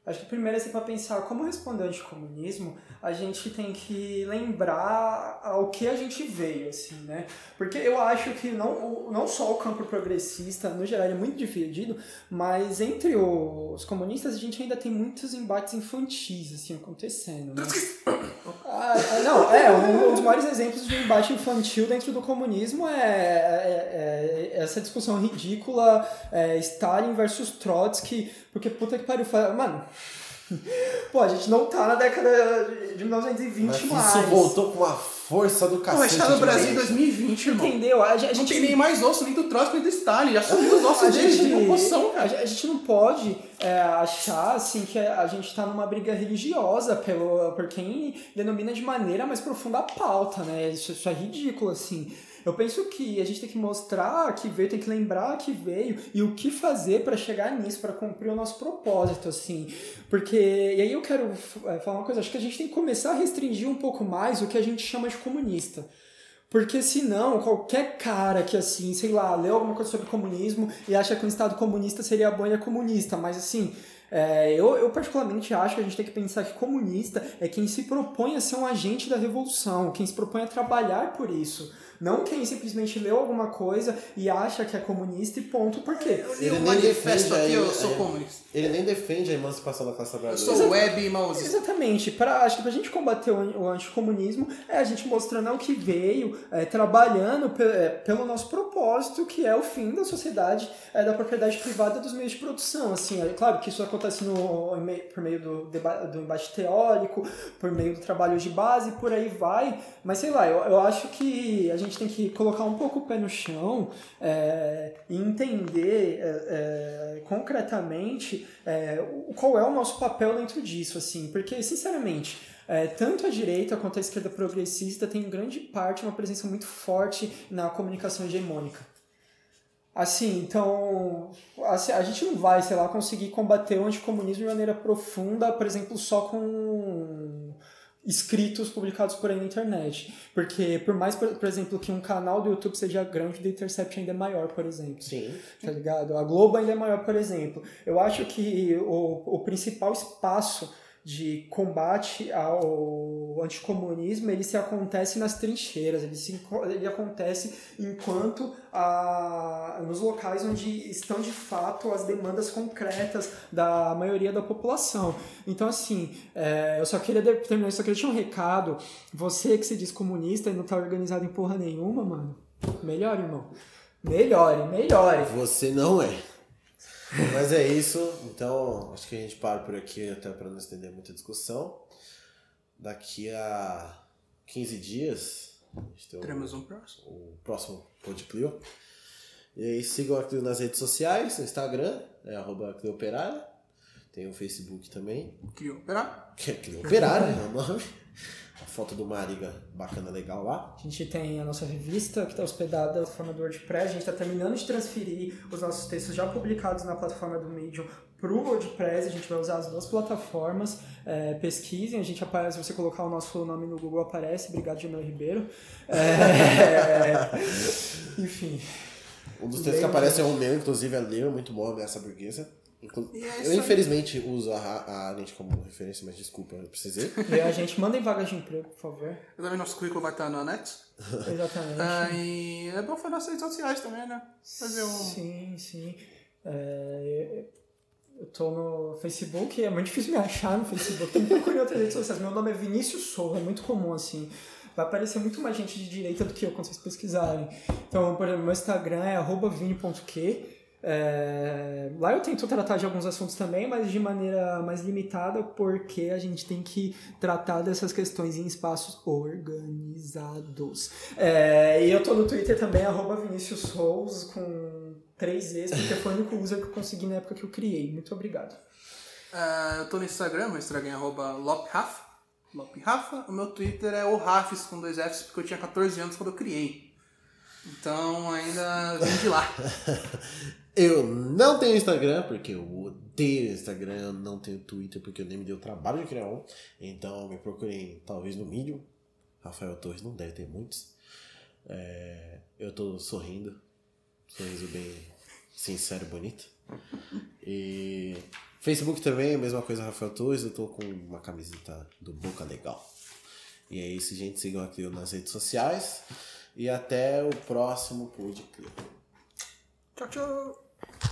Acho que primeiro, assim, para pensar como responder ao anticomunismo, a gente tem que lembrar ao que a gente veio, assim, né? Porque eu acho que não, não só o campo progressista, no geral, é muito dividido, mas entre os comunistas a gente ainda tem muitos embates infantis, assim, acontecendo, né? Ah, não, é, um, dos maiores exemplos de embate infantil dentro do comunismo é, é- é essa discussão ridícula é, Stalin versus Trotsky, porque puta que pariu, mano, pô, a gente não tá na década de 1920 Mas mais. isso voltou com a força do Pô, a cacete. gente tá no Brasil em gente. 2020, irmão. Entendeu? A gente, a Não tem gente nem mais osso, nem do Trotsky, nem do Stalin. Já sumiu os ossos a deles de gente, proporção, a, cara. gente- a gente não pode é, achar assim que a gente tá numa briga religiosa pelo, por quem denomina de maneira mais profunda a pauta, né? Isso, isso é ridículo, assim. Eu penso que a gente tem que mostrar que veio, tem que lembrar que veio e o que fazer para chegar nisso, para cumprir o nosso propósito, assim. Porque, e aí eu quero é, falar uma coisa, acho que a gente tem que começar a restringir um pouco mais o que a gente chama de comunista. Porque senão, qualquer cara que, assim, sei lá, leu alguma coisa sobre comunismo e acha que um Estado comunista seria bom, ele é comunista. Mas, assim, é, eu, eu particularmente acho que a gente tem que pensar que comunista é quem se propõe a ser um agente da revolução, quem se propõe a trabalhar por isso. Não quem simplesmente leu alguma coisa e acha que é comunista e ponto. Por quê? Eu li Ele um nem manifesto defende aqui, aí, eu sou é. comunista. Ele nem defende a emancipação da classe Eu trabalhadora. sou web e mouse. Exatamente. Pra, acho que pra gente combater o, o anticomunismo é a gente mostrando o que veio, é, trabalhando pe- é, pelo nosso propósito, que é o fim da sociedade é, da propriedade privada dos meios de produção. Assim, é claro que isso acontece no, por meio do, do embate teórico, por meio do trabalho de base, por aí vai. Mas sei lá, eu, eu acho que a gente tem que colocar um pouco o pé no chão é, e entender é, é, concretamente é, qual é o nosso papel dentro disso, assim, porque, sinceramente, é, tanto a direita quanto a esquerda progressista tem em grande parte uma presença muito forte na comunicação hegemônica. Assim, então, assim, a gente não vai, sei lá, conseguir combater o anticomunismo de maneira profunda, por exemplo, só com escritos publicados por aí na internet. Porque, por mais, por, por exemplo, que um canal do YouTube seja grande, o The Intercept ainda é maior, por exemplo Sim. tá ligado? A Globo ainda é maior, por exemplo. Eu acho que o, o principal espaço de combate ao anticomunismo ele se acontece nas trincheiras, ele, se, ele acontece enquanto a, nos locais onde estão de fato as demandas concretas da maioria da população. Então, assim, é, eu só queria terminar, só queria deixar um recado. Você que se diz comunista e não tá organizado em porra nenhuma, mano, melhore, irmão. Melhore, melhore. Você não é. Mas é isso. Então, acho que a gente para por aqui até para não estender muita discussão. Daqui a 15 dias, Teremos um próximo. o próximo Podplio. E aí sigam a Clio nas redes sociais, no Instagram, é arroba. Tem o Facebook também, operar. que é Operária, é o nome. A foto do Mariga bacana, legal lá. A gente tem a nossa revista que está hospedada na plataforma do WordPress. A gente está terminando de transferir os nossos textos já publicados na plataforma do Medium para o WordPress. A gente vai usar as duas plataformas. É, pesquisem, a gente aparece, se você colocar o nosso nome no Google aparece. Obrigado, Jamel Ribeiro. É, enfim. Um dos textos que aparece é o meu, inclusive é ler, muito bom, ameaça burguesa. Inclu- E é eu aí. infelizmente uso a, a Arendt como referência, mas desculpa, eu precisei. E a gente mandem vagas de emprego, por favor. Também nosso currículo vai estar no anexo. Exatamente. Ah, e é bom fazer nas redes sociais também, né? Fazer um. Sim, sim. É, eu tô no Facebook, é muito difícil me achar no Facebook. Tem pouco em outras redes sociais. Meu nome é Vinícius Souza, é muito comum assim. Vai aparecer muito mais gente de direita do que eu quando vocês pesquisarem. Então, por exemplo, meu Instagram é arroba vini.q. É, lá eu tento tratar de alguns assuntos também, mas de maneira mais limitada, porque a gente tem que tratar dessas questões em espaços organizados. É, e eu tô no Twitter também, arroba Vinícius Souls, com três vezes, porque foi o único user que eu consegui na época que eu criei. Muito obrigado. Ah, eu tô no Instagram, meu Instagram é arroba. O meu Twitter é o Rafis com dois Fs, porque eu tinha 14 anos quando eu criei. Então ainda vim de lá. Eu não tenho Instagram, porque eu odeio Instagram, eu não tenho Twitter, porque eu nem me dei o trabalho de criar um. Então me procurem talvez no Medium. Rafael Torres não deve ter muitos. É, eu tô sorrindo. Sorriso bem sincero e bonito. E Facebook também, a mesma coisa, Rafael Torres. Eu tô com uma camiseta do Boca Legal. E é isso, gente. Sigam aqui nas redes sociais. E até o próximo podcast. Ciao, ciao.